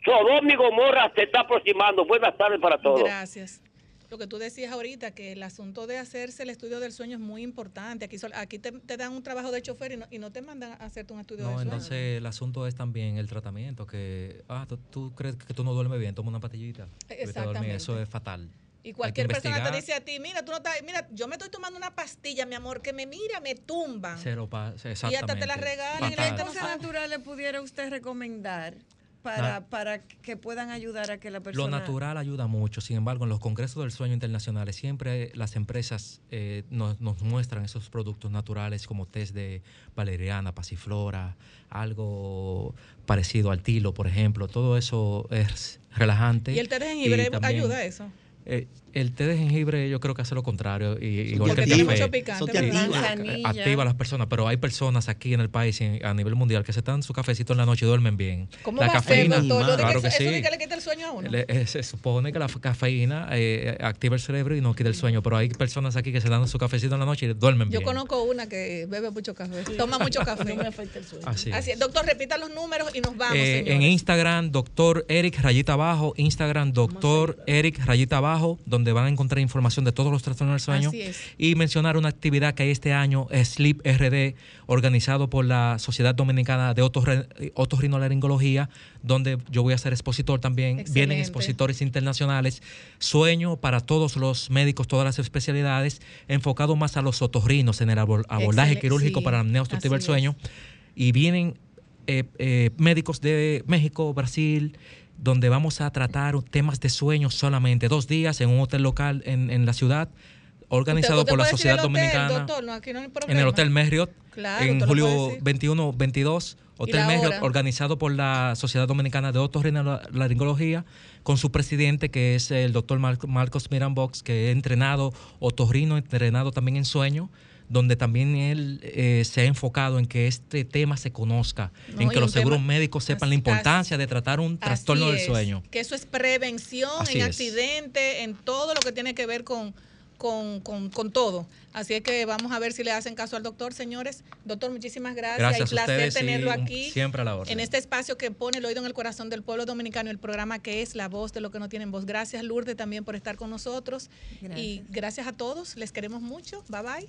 Sodoma y Gomorra se está aproximando. Buenas tardes para todos. Gracias. Lo que tú decías ahorita, que el asunto de hacerse el estudio del sueño es muy importante. Aquí, sol- aquí te, te dan un trabajo de chofer y no, y no te mandan a hacerte un estudio No, del sueño. entonces el asunto es también el tratamiento, que, ah, tú, tú crees que tú no duermes bien, toma una pastillita. Exactamente. Eso es fatal. Y cualquier persona te dice a ti, mira, tú no estás, mira, yo me estoy tomando una pastilla, mi amor, que me mira, me tumban. Cero pa- Y hasta te la exactamente. regalan y ¿Qué cosas naturales pudiera usted recomendar para, para que puedan ayudar a que la persona... Lo natural ayuda mucho, sin embargo, en los congresos del sueño internacionales siempre las empresas eh, nos, nos muestran esos productos naturales como test de valeriana, pasiflora, algo parecido al tilo, por ejemplo. Todo eso es relajante. Y el té de jengibre ayuda a eso. Eh, el té de jengibre yo creo que hace lo contrario, y, igual que el tiene café. mucho picante, Eso activa. Activa a las personas, pero hay personas aquí en el país y a nivel mundial que se dan su cafecito en la noche y duermen bien. ¿Cómo la va a ser, cafeína, doctor? Claro que eso, eso sí. de que le quita el sueño a uno. Le- eh, se supone que la cafeína eh, activa el cerebro y no quita el sueño, pero hay personas aquí que se dan su cafecito en la noche y duermen Yo bien. conozco una que bebe mucho café, toma mucho café. No me afecta el sueño. Así es. Así es. Doctor, repita los números y nos vamos, Eh, en Instagram, doctor Eric Rayita Abajo, Instagram, doctor Eric Rayita Abajo, donde van a encontrar información de todos los trastornos del sueño. Así es. Y mencionar una actividad que hay este año, Sleep RD, organizado por la Sociedad Dominicana de Otorrinolaringología, donde yo voy a ser expositor también. Vienen expositores internacionales. Sueño para todos los médicos, todas las especialidades, enfocado más a los otorrinos en el abor- abordaje quirúrgico sí, para la apnea obstructiva del sueño. Y vienen eh, eh, médicos de México, Brasil, donde vamos a tratar temas de sueño solamente dos días en un hotel local en, en la ciudad, organizado por la Sociedad decir el hotel, Dominicana. doctor, no, aquí no hay en el Hotel Marriott, Claro, en julio decir. 21, 22. ¿Y Hotel Marriott, organizado por la Sociedad Dominicana de Otorrinolaringología, con su presidente, que es el doctor Marcos Mirambox, que es entrenado otorrino, entrenado también en sueño, donde también él eh, se ha enfocado en que este tema se conozca, No, en que los seguros tema- médicos sepan la así- importancia de tratar un trastorno del es, sueño. Que eso es prevención Así en es. accidente, en todo lo que tiene que ver con, con, con- con todo. Así es que vamos a ver si le hacen caso al doctor, señores. Doctor, muchísimas gracias. Gracias y placer ustedes tenerlo aquí. siempre a la orden. En este espacio que pone el oído en el corazón del pueblo dominicano, el programa que es La Voz de lo que no tienen voz. Gracias, Lourdes, también por estar con nosotros. Y gracias a todos. Les queremos mucho. Bye bye.